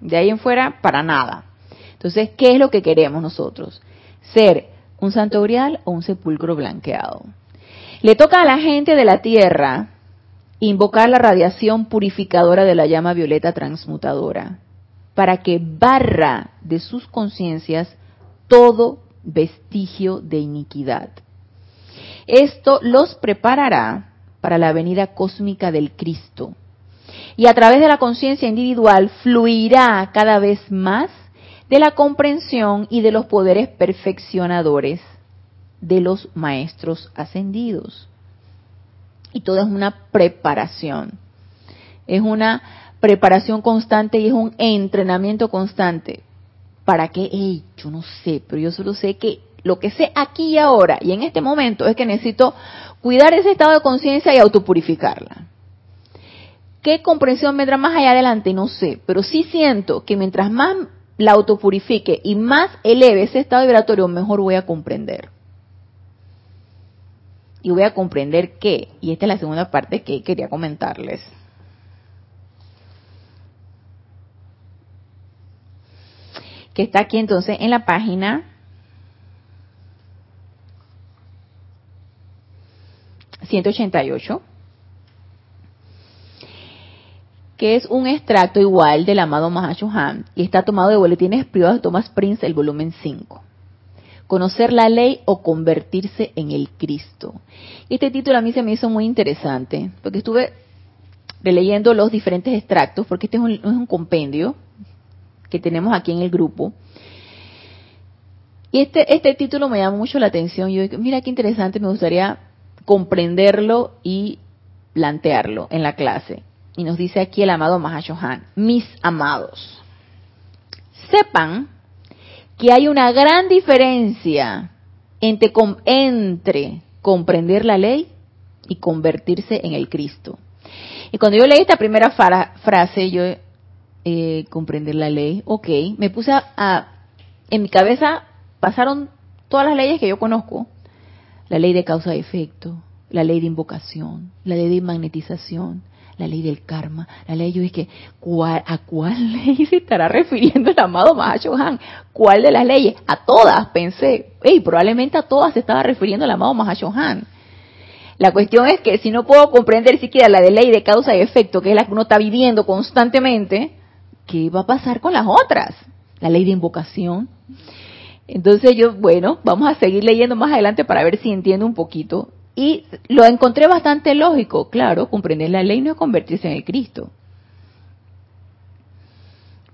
de ahí en fuera para nada. Entonces, ¿qué es lo que queremos nosotros? Ser un santo grial o un sepulcro blanqueado. Le toca a la gente de la tierra invocar la radiación purificadora de la llama violeta transmutadora para que barra de sus conciencias todo vestigio de iniquidad. Esto los preparará para la venida cósmica del Cristo. Y a través de la conciencia individual fluirá cada vez más de la comprensión y de los poderes perfeccionadores de los maestros ascendidos y todo es una preparación. Es una preparación constante y es un entrenamiento constante. ¿Para qué? Hey, yo no sé, pero yo solo sé que lo que sé aquí y ahora y en este momento es que necesito cuidar ese estado de conciencia y autopurificarla. ¿Qué comprensión vendrá más allá adelante? No sé, pero sí siento que mientras más la autopurifique y más eleve ese estado vibratorio, mejor voy a comprender y voy a comprender qué. Y esta es la segunda parte que quería comentarles. Que está aquí entonces en la página 188, que es un extracto igual del amado Mahashohan y está tomado de boletines privados de Thomas Prince, el volumen 5 conocer la ley o convertirse en el Cristo. Este título a mí se me hizo muy interesante, porque estuve releyendo los diferentes extractos, porque este es un, es un compendio que tenemos aquí en el grupo. Y este, este título me llama mucho la atención. Yo mira qué interesante, me gustaría comprenderlo y plantearlo en la clase. Y nos dice aquí el amado Mahashohan, mis amados, sepan que hay una gran diferencia entre, entre comprender la ley y convertirse en el Cristo. Y cuando yo leí esta primera frase, yo eh, comprender la ley, ok, me puse a, en mi cabeza pasaron todas las leyes que yo conozco, la ley de causa y efecto, la ley de invocación, la ley de magnetización, la ley del karma, la ley, yo dije, ¿cuál, ¿a cuál ley se estará refiriendo el amado Mahashohan? ¿Cuál de las leyes? A todas, pensé, hey, probablemente a todas se estaba refiriendo el amado Mahashohan. La cuestión es que si no puedo comprender siquiera la de ley de causa y efecto, que es la que uno está viviendo constantemente, ¿qué va a pasar con las otras? La ley de invocación. Entonces yo, bueno, vamos a seguir leyendo más adelante para ver si entiendo un poquito y lo encontré bastante lógico, claro, comprender la ley no es convertirse en el Cristo.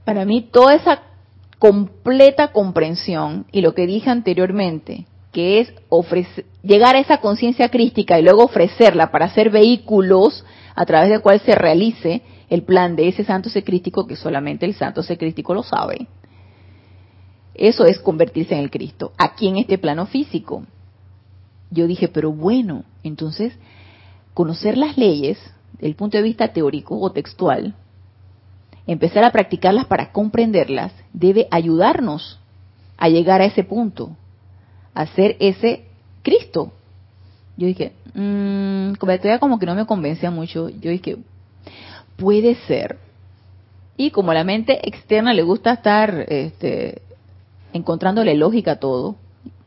Para mí toda esa completa comprensión y lo que dije anteriormente, que es ofrecer, llegar a esa conciencia crística y luego ofrecerla para ser vehículos a través del cual se realice el plan de ese santo secrístico que solamente el santo secrístico lo sabe. Eso es convertirse en el Cristo, aquí en este plano físico. Yo dije, pero bueno, entonces conocer las leyes desde el punto de vista teórico o textual, empezar a practicarlas para comprenderlas, debe ayudarnos a llegar a ese punto, a ser ese Cristo. Yo dije, mmm, como que no me convencía mucho. Yo dije, puede ser. Y como a la mente externa le gusta estar este, encontrándole lógica a todo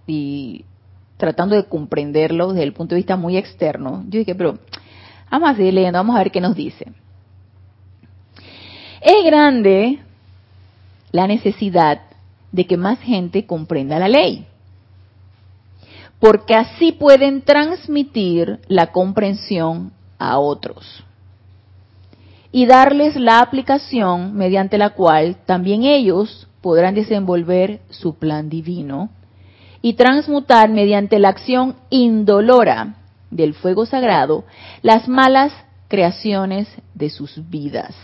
y tratando de comprenderlo desde el punto de vista muy externo, yo dije, pero vamos a seguir leyendo, vamos a ver qué nos dice. Es grande la necesidad de que más gente comprenda la ley, porque así pueden transmitir la comprensión a otros y darles la aplicación mediante la cual también ellos podrán desenvolver su plan divino y transmutar mediante la acción indolora del fuego sagrado las malas creaciones de sus vidas.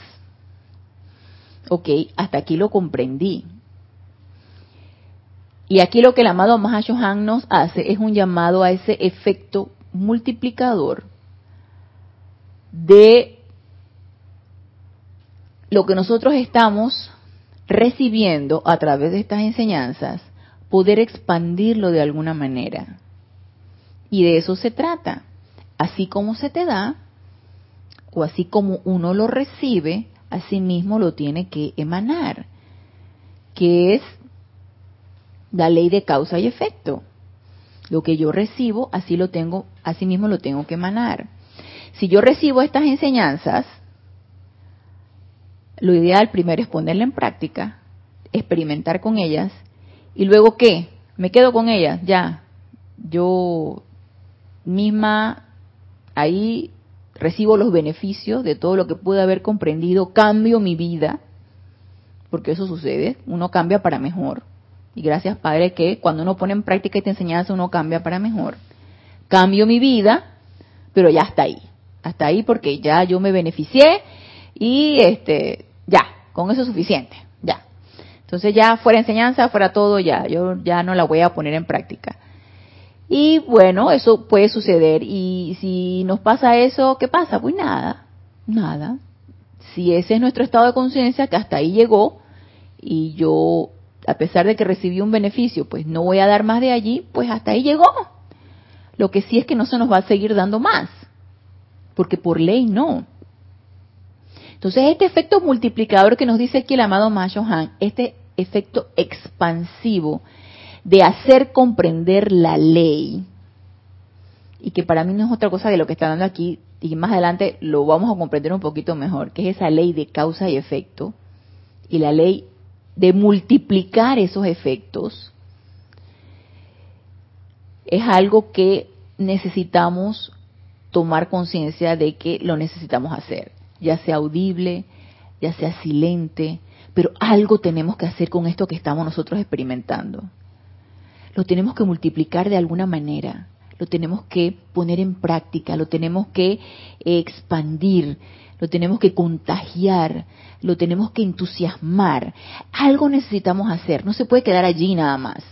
Ok, hasta aquí lo comprendí. Y aquí lo que el amado Mahashohan nos hace es un llamado a ese efecto multiplicador de lo que nosotros estamos recibiendo a través de estas enseñanzas, poder expandirlo de alguna manera. Y de eso se trata. Así como se te da, o así como uno lo recibe, así mismo lo tiene que emanar, que es la ley de causa y efecto. Lo que yo recibo, así lo tengo, así mismo lo tengo que emanar. Si yo recibo estas enseñanzas, lo ideal primero es ponerla en práctica, experimentar con ellas, y luego qué, me quedo con ellas, ya, yo misma ahí recibo los beneficios de todo lo que pude haber comprendido, cambio mi vida, porque eso sucede, uno cambia para mejor. Y gracias Padre que cuando uno pone en práctica esta enseñanza uno cambia para mejor. Cambio mi vida, pero ya está ahí. Hasta ahí porque ya yo me beneficié y este ya, con eso es suficiente. Entonces ya fuera enseñanza, fuera todo, ya, yo ya no la voy a poner en práctica. Y bueno, eso puede suceder. Y si nos pasa eso, ¿qué pasa? Pues nada, nada. Si ese es nuestro estado de conciencia, que hasta ahí llegó, y yo, a pesar de que recibí un beneficio, pues no voy a dar más de allí, pues hasta ahí llegó. Lo que sí es que no se nos va a seguir dando más, porque por ley no. Entonces, este efecto multiplicador que nos dice aquí el amado Han, este efecto expansivo de hacer comprender la ley, y que para mí no es otra cosa de lo que está dando aquí, y más adelante lo vamos a comprender un poquito mejor, que es esa ley de causa y efecto, y la ley de multiplicar esos efectos, es algo que necesitamos tomar conciencia de que lo necesitamos hacer ya sea audible, ya sea silente, pero algo tenemos que hacer con esto que estamos nosotros experimentando. Lo tenemos que multiplicar de alguna manera, lo tenemos que poner en práctica, lo tenemos que expandir, lo tenemos que contagiar, lo tenemos que entusiasmar. Algo necesitamos hacer, no se puede quedar allí nada más.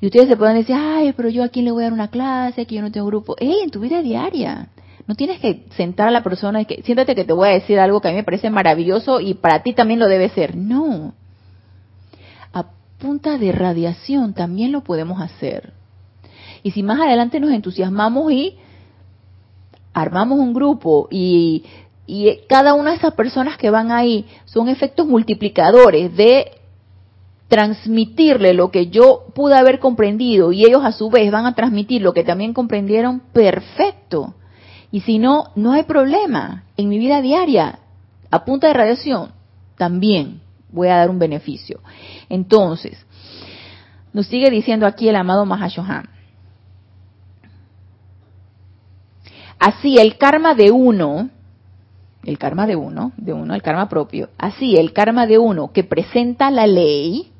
Y ustedes se pueden decir, ay, pero yo a quién le voy a dar una clase, aquí yo no tengo grupo. ¡Ey, en tu vida diaria! No tienes que sentar a la persona y que siéntate que te voy a decir algo que a mí me parece maravilloso y para ti también lo debe ser. No. A punta de radiación también lo podemos hacer. Y si más adelante nos entusiasmamos y armamos un grupo y, y cada una de esas personas que van ahí son efectos multiplicadores de transmitirle lo que yo pude haber comprendido y ellos a su vez van a transmitir lo que también comprendieron, perfecto. Y si no, no hay problema. En mi vida diaria, a punta de radiación, también voy a dar un beneficio. Entonces, nos sigue diciendo aquí el amado Mahashohan. Así el karma de uno, el karma de uno, de uno, el karma propio, así el karma de uno que presenta la ley,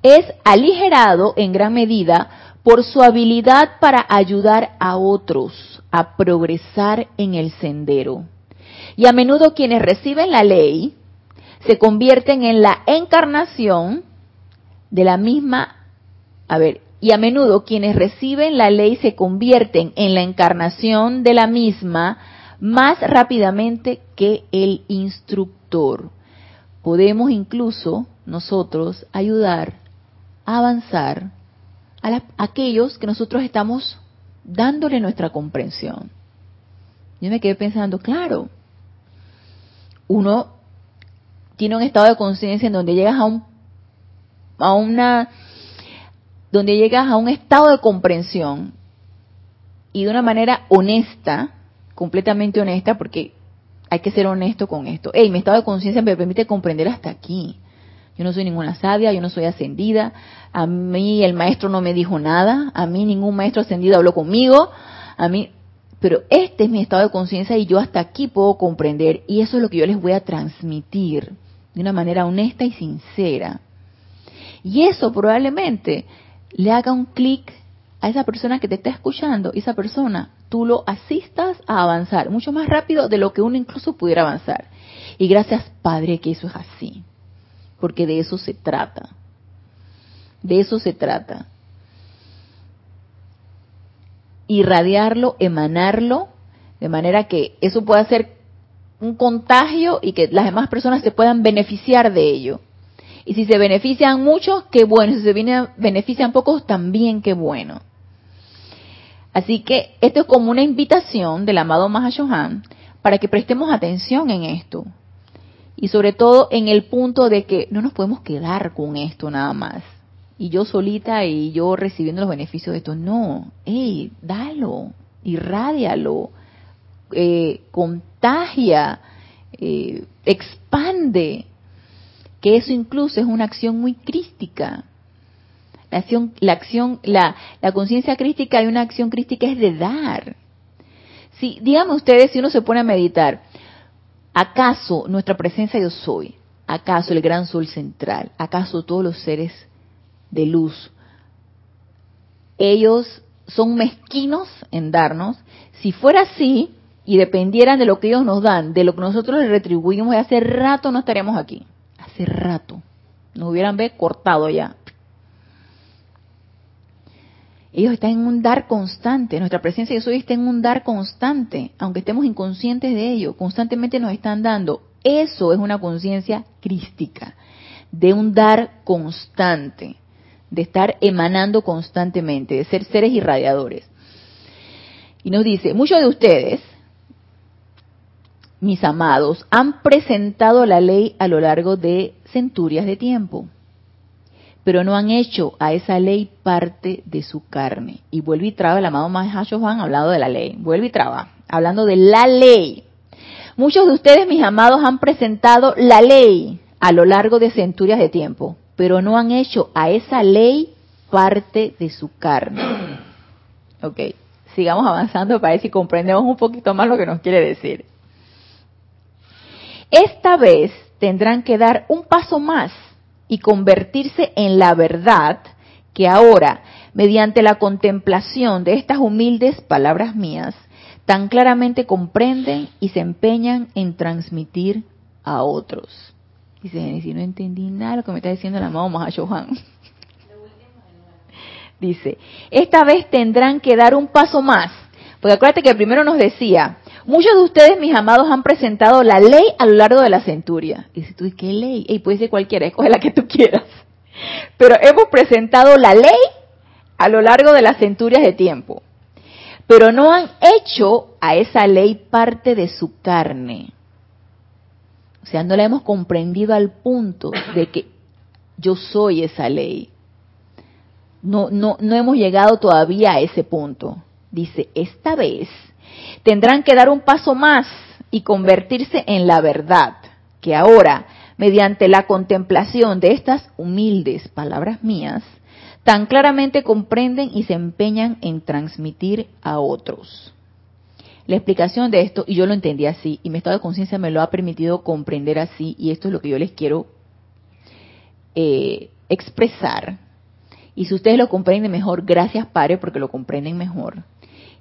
es aligerado en gran medida por su habilidad para ayudar a otros a progresar en el sendero. Y a menudo quienes reciben la ley se convierten en la encarnación de la misma, a ver, y a menudo quienes reciben la ley se convierten en la encarnación de la misma más rápidamente que el instructor. Podemos incluso nosotros ayudar a avanzar a, aquellos que nosotros estamos dándole nuestra comprensión. Yo me quedé pensando, claro, uno tiene un estado de conciencia en donde llegas a un a una donde llegas a un estado de comprensión y de una manera honesta, completamente honesta, porque hay que ser honesto con esto. Hey, mi estado de conciencia me permite comprender hasta aquí. Yo no soy ninguna sabia, yo no soy ascendida, a mí el maestro no me dijo nada, a mí ningún maestro ascendido habló conmigo, a mí, pero este es mi estado de conciencia y yo hasta aquí puedo comprender y eso es lo que yo les voy a transmitir de una manera honesta y sincera. Y eso probablemente le haga un clic a esa persona que te está escuchando esa persona tú lo asistas a avanzar mucho más rápido de lo que uno incluso pudiera avanzar. Y gracias Padre que eso es así, porque de eso se trata. De eso se trata. Irradiarlo, emanarlo, de manera que eso pueda ser un contagio y que las demás personas se puedan beneficiar de ello. Y si se benefician muchos, qué bueno. Si se benefician pocos, también qué bueno. Así que esto es como una invitación del amado Mahashohan para que prestemos atención en esto. Y sobre todo en el punto de que no nos podemos quedar con esto nada más. Y yo solita y yo recibiendo los beneficios de esto. No, hey, dalo, irradialo, eh, contagia, eh, expande que eso incluso es una acción muy crística. La acción, la acción, la, la conciencia crística y una acción crística es de dar. Si, díganme ustedes, si uno se pone a meditar, ¿acaso nuestra presencia yo soy? ¿Acaso el gran sol central? ¿Acaso todos los seres de luz? Ellos son mezquinos en darnos. Si fuera así y dependieran de lo que ellos nos dan, de lo que nosotros les retribuimos, hace rato no estaríamos aquí hace rato. Nos hubieran ve cortado ya. Ellos están en un dar constante. Nuestra presencia de soy está en un dar constante, aunque estemos inconscientes de ello. Constantemente nos están dando. Eso es una conciencia crística, de un dar constante, de estar emanando constantemente, de ser seres irradiadores. Y nos dice, muchos de ustedes mis amados, han presentado la ley a lo largo de centurias de tiempo, pero no han hecho a esa ley parte de su carne. Y vuelve y traba, el amado Mahacho Juan hablando de la ley, vuelve y traba, hablando de la ley. Muchos de ustedes, mis amados, han presentado la ley a lo largo de centurias de tiempo, pero no han hecho a esa ley parte de su carne. Ok, sigamos avanzando para ver si comprendemos un poquito más lo que nos quiere decir. Esta vez tendrán que dar un paso más y convertirse en la verdad que ahora, mediante la contemplación de estas humildes palabras mías, tan claramente comprenden y se empeñan en transmitir a otros. Dice, no entendí nada lo que me está diciendo el amado Mahashohan. Dice, esta vez tendrán que dar un paso más. Porque acuérdate que primero nos decía, Muchos de ustedes, mis amados, han presentado la ley a lo largo de la centuria. Y si tú, ¿qué ley? Y puede ser cualquiera, escoge la que tú quieras. Pero hemos presentado la ley a lo largo de las centurias de tiempo. Pero no han hecho a esa ley parte de su carne. O sea, no la hemos comprendido al punto de que yo soy esa ley. No, no, no hemos llegado todavía a ese punto. Dice, esta vez tendrán que dar un paso más y convertirse en la verdad, que ahora, mediante la contemplación de estas humildes palabras mías, tan claramente comprenden y se empeñan en transmitir a otros. La explicación de esto, y yo lo entendí así, y mi estado de conciencia me lo ha permitido comprender así, y esto es lo que yo les quiero eh, expresar. Y si ustedes lo comprenden mejor, gracias Padre, porque lo comprenden mejor.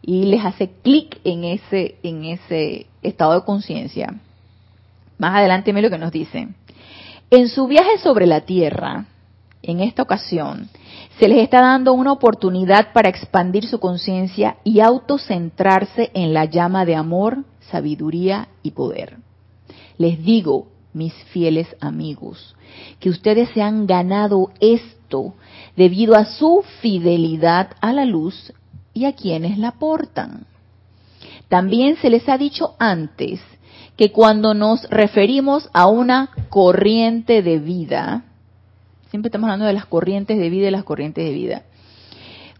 Y les hace clic en ese, en ese estado de conciencia. Más adelante me lo que nos dice. En su viaje sobre la Tierra, en esta ocasión, se les está dando una oportunidad para expandir su conciencia y autocentrarse en la llama de amor, sabiduría y poder. Les digo, mis fieles amigos, que ustedes se han ganado esto debido a su fidelidad a la luz y a quienes la portan. También se les ha dicho antes que cuando nos referimos a una corriente de vida, siempre estamos hablando de las corrientes de vida y las corrientes de vida,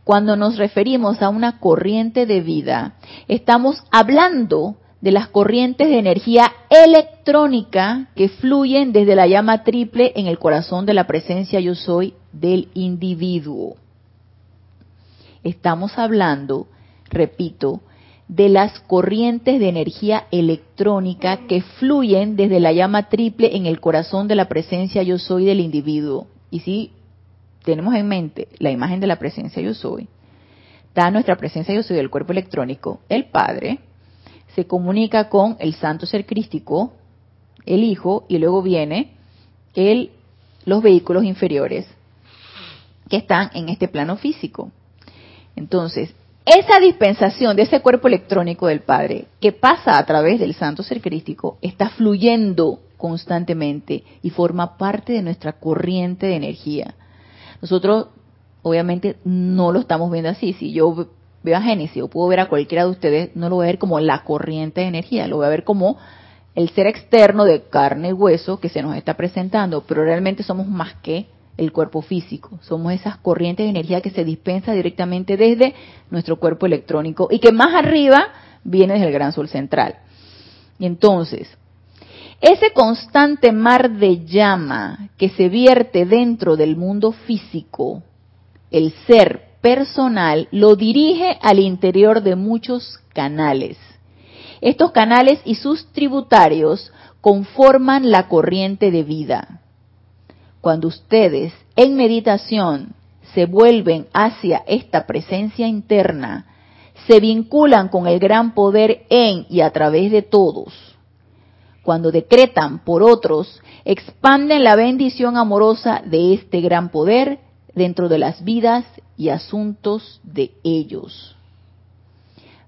cuando nos referimos a una corriente de vida, estamos hablando de las corrientes de energía electrónica que fluyen desde la llama triple en el corazón de la presencia yo soy del individuo. Estamos hablando, repito, de las corrientes de energía electrónica que fluyen desde la llama triple en el corazón de la presencia yo soy del individuo. Y si tenemos en mente la imagen de la presencia yo soy, está nuestra presencia yo soy del cuerpo electrónico, el Padre, se comunica con el santo ser crístico, el Hijo, y luego viene el, los vehículos inferiores que están en este plano físico. Entonces, esa dispensación de ese cuerpo electrónico del Padre que pasa a través del santo ser crístico está fluyendo constantemente y forma parte de nuestra corriente de energía. Nosotros obviamente no lo estamos viendo así. Si yo veo a Génesis o puedo ver a cualquiera de ustedes, no lo voy a ver como la corriente de energía, lo voy a ver como el ser externo de carne y hueso que se nos está presentando, pero realmente somos más que el cuerpo físico. Somos esas corrientes de energía que se dispensa directamente desde nuestro cuerpo electrónico y que más arriba viene desde el gran sol central. Y entonces, ese constante mar de llama que se vierte dentro del mundo físico, el ser personal lo dirige al interior de muchos canales. Estos canales y sus tributarios conforman la corriente de vida. Cuando ustedes en meditación se vuelven hacia esta presencia interna, se vinculan con el gran poder en y a través de todos. Cuando decretan por otros, expanden la bendición amorosa de este gran poder dentro de las vidas y asuntos de ellos.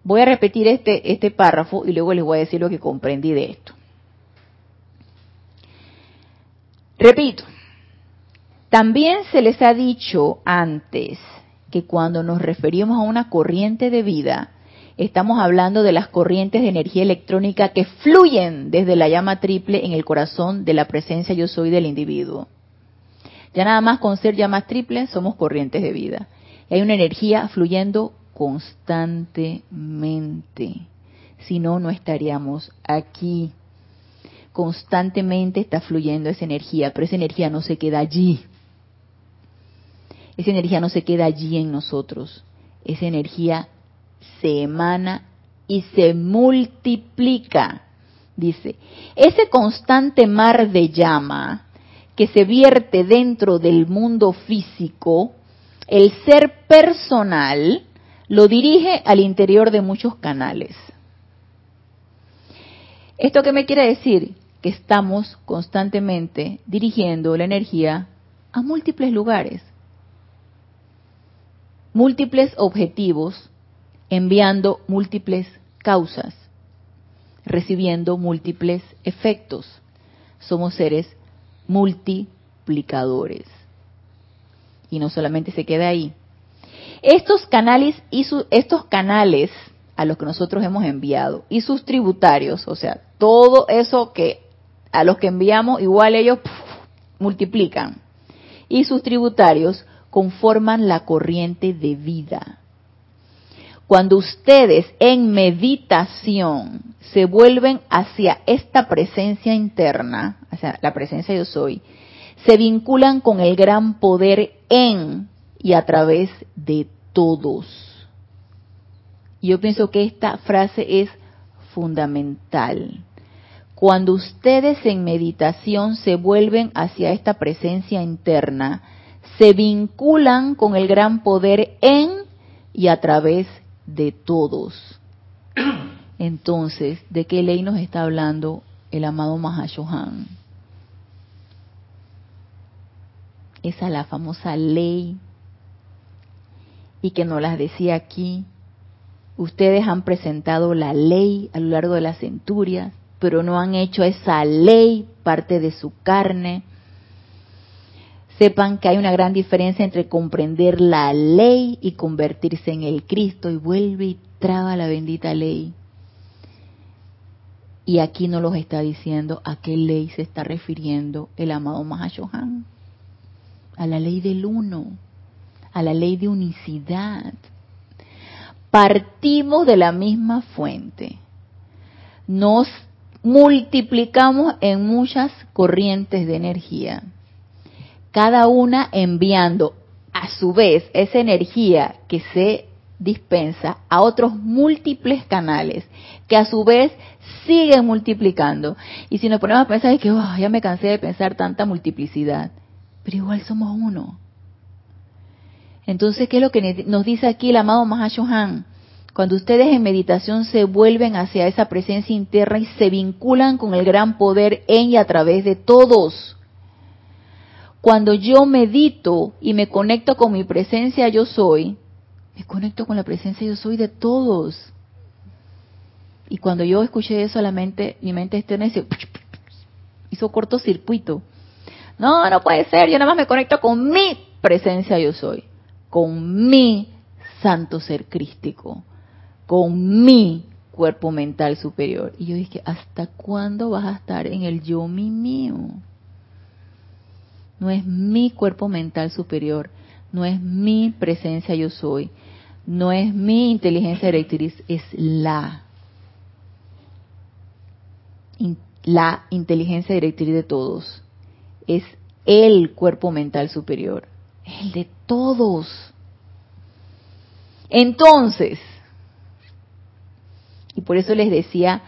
Voy a repetir este, este párrafo y luego les voy a decir lo que comprendí de esto. Repito, también se les ha dicho antes que cuando nos referimos a una corriente de vida, estamos hablando de las corrientes de energía electrónica que fluyen desde la llama triple en el corazón de la presencia yo soy del individuo. Ya nada más con ser llamas triples somos corrientes de vida. Y hay una energía fluyendo constantemente. Si no, no estaríamos aquí. Constantemente está fluyendo esa energía, pero esa energía no se queda allí. Esa energía no se queda allí en nosotros. Esa energía se emana y se multiplica. Dice, ese constante mar de llama que se vierte dentro del mundo físico, el ser personal lo dirige al interior de muchos canales. ¿Esto qué me quiere decir? Que estamos constantemente dirigiendo la energía a múltiples lugares múltiples objetivos, enviando múltiples causas, recibiendo múltiples efectos. Somos seres multiplicadores. Y no solamente se queda ahí. Estos canales y estos canales a los que nosotros hemos enviado y sus tributarios, o sea, todo eso que a los que enviamos igual ellos multiplican. Y sus tributarios conforman la corriente de vida. Cuando ustedes en meditación se vuelven hacia esta presencia interna, hacia la presencia yo soy, se vinculan con el gran poder en y a través de todos. Yo pienso que esta frase es fundamental. Cuando ustedes en meditación se vuelven hacia esta presencia interna, se vinculan con el gran poder en y a través de todos. Entonces, ¿de qué ley nos está hablando el amado Mahashohan? Esa es la famosa ley y que nos las decía aquí. Ustedes han presentado la ley a lo largo de las centurias, pero no han hecho esa ley parte de su carne. Sepan que hay una gran diferencia entre comprender la ley y convertirse en el Cristo y vuelve y traba la bendita ley. Y aquí no los está diciendo a qué ley se está refiriendo el amado Mahashohan. A la ley del uno, a la ley de unicidad. Partimos de la misma fuente. Nos multiplicamos en muchas corrientes de energía. Cada una enviando a su vez esa energía que se dispensa a otros múltiples canales que a su vez siguen multiplicando. Y si nos ponemos a pensar es que oh, ya me cansé de pensar tanta multiplicidad, pero igual somos uno. Entonces, ¿qué es lo que nos dice aquí el amado Mahashohan? Cuando ustedes en meditación se vuelven hacia esa presencia interna y se vinculan con el gran poder en y a través de todos. Cuando yo medito y me conecto con mi presencia yo soy, me conecto con la presencia yo soy de todos. Y cuando yo escuché eso, la mente, mi mente externa hizo, hizo cortocircuito. No, no puede ser, yo nada más me conecto con mi presencia yo soy, con mi santo ser crístico, con mi cuerpo mental superior. Y yo dije, ¿hasta cuándo vas a estar en el yo mi mío? No es mi cuerpo mental superior, no es mi presencia yo soy, no es mi inteligencia directriz, es la la inteligencia directriz de todos. Es el cuerpo mental superior, el de todos. Entonces, y por eso les decía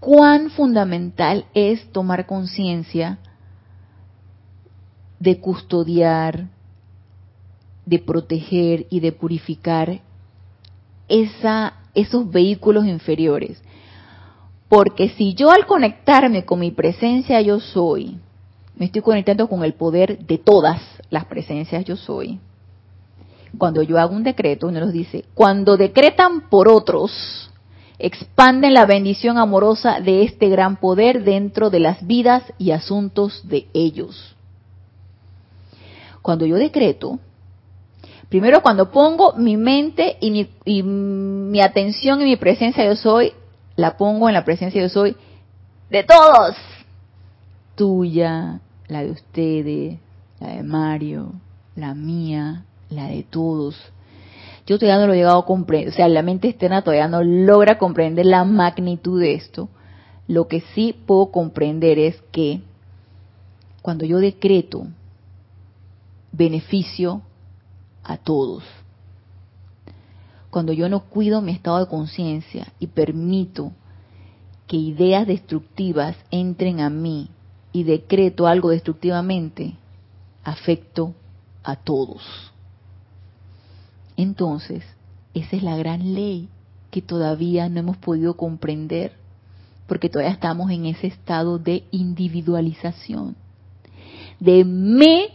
cuán fundamental es tomar conciencia de custodiar, de proteger y de purificar esa, esos vehículos inferiores. Porque si yo al conectarme con mi presencia yo soy, me estoy conectando con el poder de todas las presencias yo soy. Cuando yo hago un decreto, uno nos dice, cuando decretan por otros, expanden la bendición amorosa de este gran poder dentro de las vidas y asuntos de ellos. Cuando yo decreto, primero cuando pongo mi mente y mi, y mi atención y mi presencia yo soy la pongo en la presencia yo soy de todos. Tuya, la de ustedes, la de Mario, la mía, la de todos. Yo todavía no lo he llegado a comprender, o sea, la mente externa todavía no logra comprender la magnitud de esto. Lo que sí puedo comprender es que cuando yo decreto beneficio a todos, cuando yo no cuido mi estado de conciencia y permito que ideas destructivas entren a mí y decreto algo destructivamente, afecto a todos. Entonces, esa es la gran ley que todavía no hemos podido comprender, porque todavía estamos en ese estado de individualización, de mi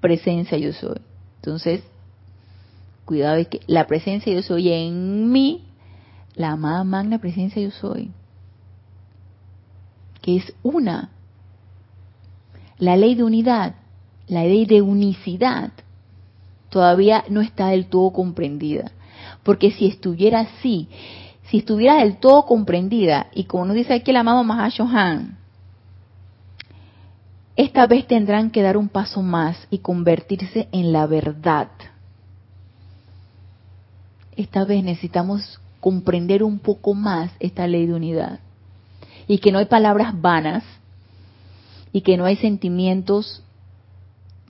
presencia yo soy. Entonces, cuidado de que la presencia yo soy en mí, la amada magna presencia yo soy, que es una. La ley de unidad, la ley de unicidad, todavía no está del todo comprendida. Porque si estuviera así, si estuviera del todo comprendida, y como nos dice aquí el amado Mahashohan, esta vez tendrán que dar un paso más y convertirse en la verdad esta vez necesitamos comprender un poco más esta ley de unidad. Y que no hay palabras vanas y que no hay sentimientos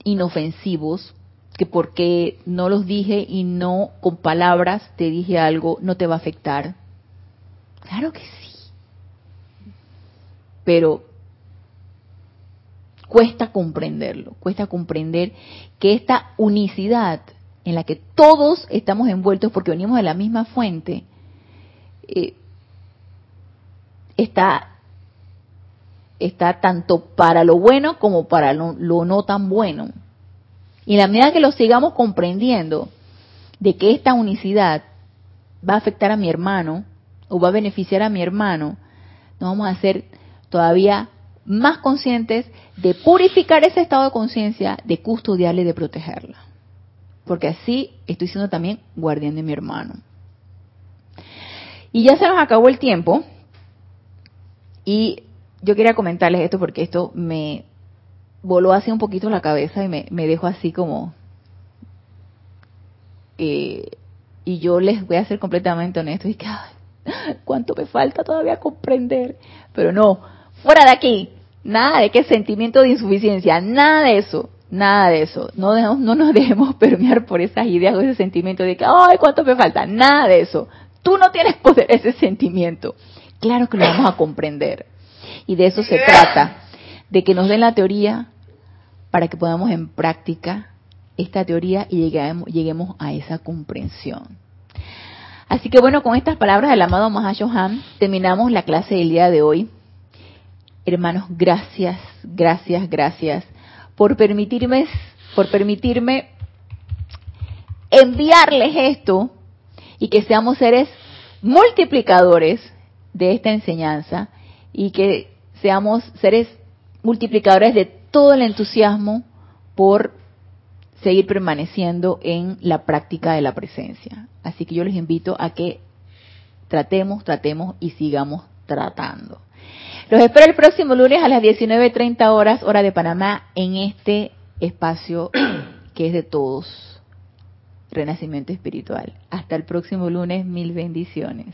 inofensivos que porque no los dije y no con palabras te dije algo no te va a afectar. Claro que sí. Pero cuesta comprenderlo, cuesta comprender que esta unicidad en la que todos estamos envueltos porque venimos de la misma fuente, eh, está, está tanto para lo bueno como para lo, lo no tan bueno. Y en la medida que lo sigamos comprendiendo, de que esta unicidad va a afectar a mi hermano o va a beneficiar a mi hermano, nos vamos a hacer todavía más conscientes de purificar ese estado de conciencia, de custodiarla y de protegerla. Porque así estoy siendo también guardián de mi hermano. Y ya se nos acabó el tiempo. Y yo quería comentarles esto porque esto me voló así un poquito la cabeza y me, dejó así como... Eh, y yo les voy a ser completamente honesto y que, cuánto me falta todavía comprender. Pero no, fuera de aquí, nada de qué sentimiento de insuficiencia, nada de eso, nada de eso. No, dejemos, no nos dejemos permear por esas ideas o ese sentimiento de que, ay, cuánto me falta, nada de eso. Tú no tienes poder ese sentimiento. Claro que lo vamos a comprender. Y de eso se trata, de que nos den la teoría para que podamos en práctica esta teoría y lleguemos, lleguemos a esa comprensión. Así que bueno, con estas palabras del amado Mahashohan terminamos la clase del día de hoy. Hermanos, gracias, gracias, gracias por permitirme, por permitirme enviarles esto y que seamos seres multiplicadores de esta enseñanza y que seamos seres multiplicadores de todo el entusiasmo por seguir permaneciendo en la práctica de la presencia. Así que yo les invito a que tratemos, tratemos y sigamos tratando. Los espero el próximo lunes a las 19.30 horas, hora de Panamá, en este espacio que es de todos, Renacimiento Espiritual. Hasta el próximo lunes, mil bendiciones.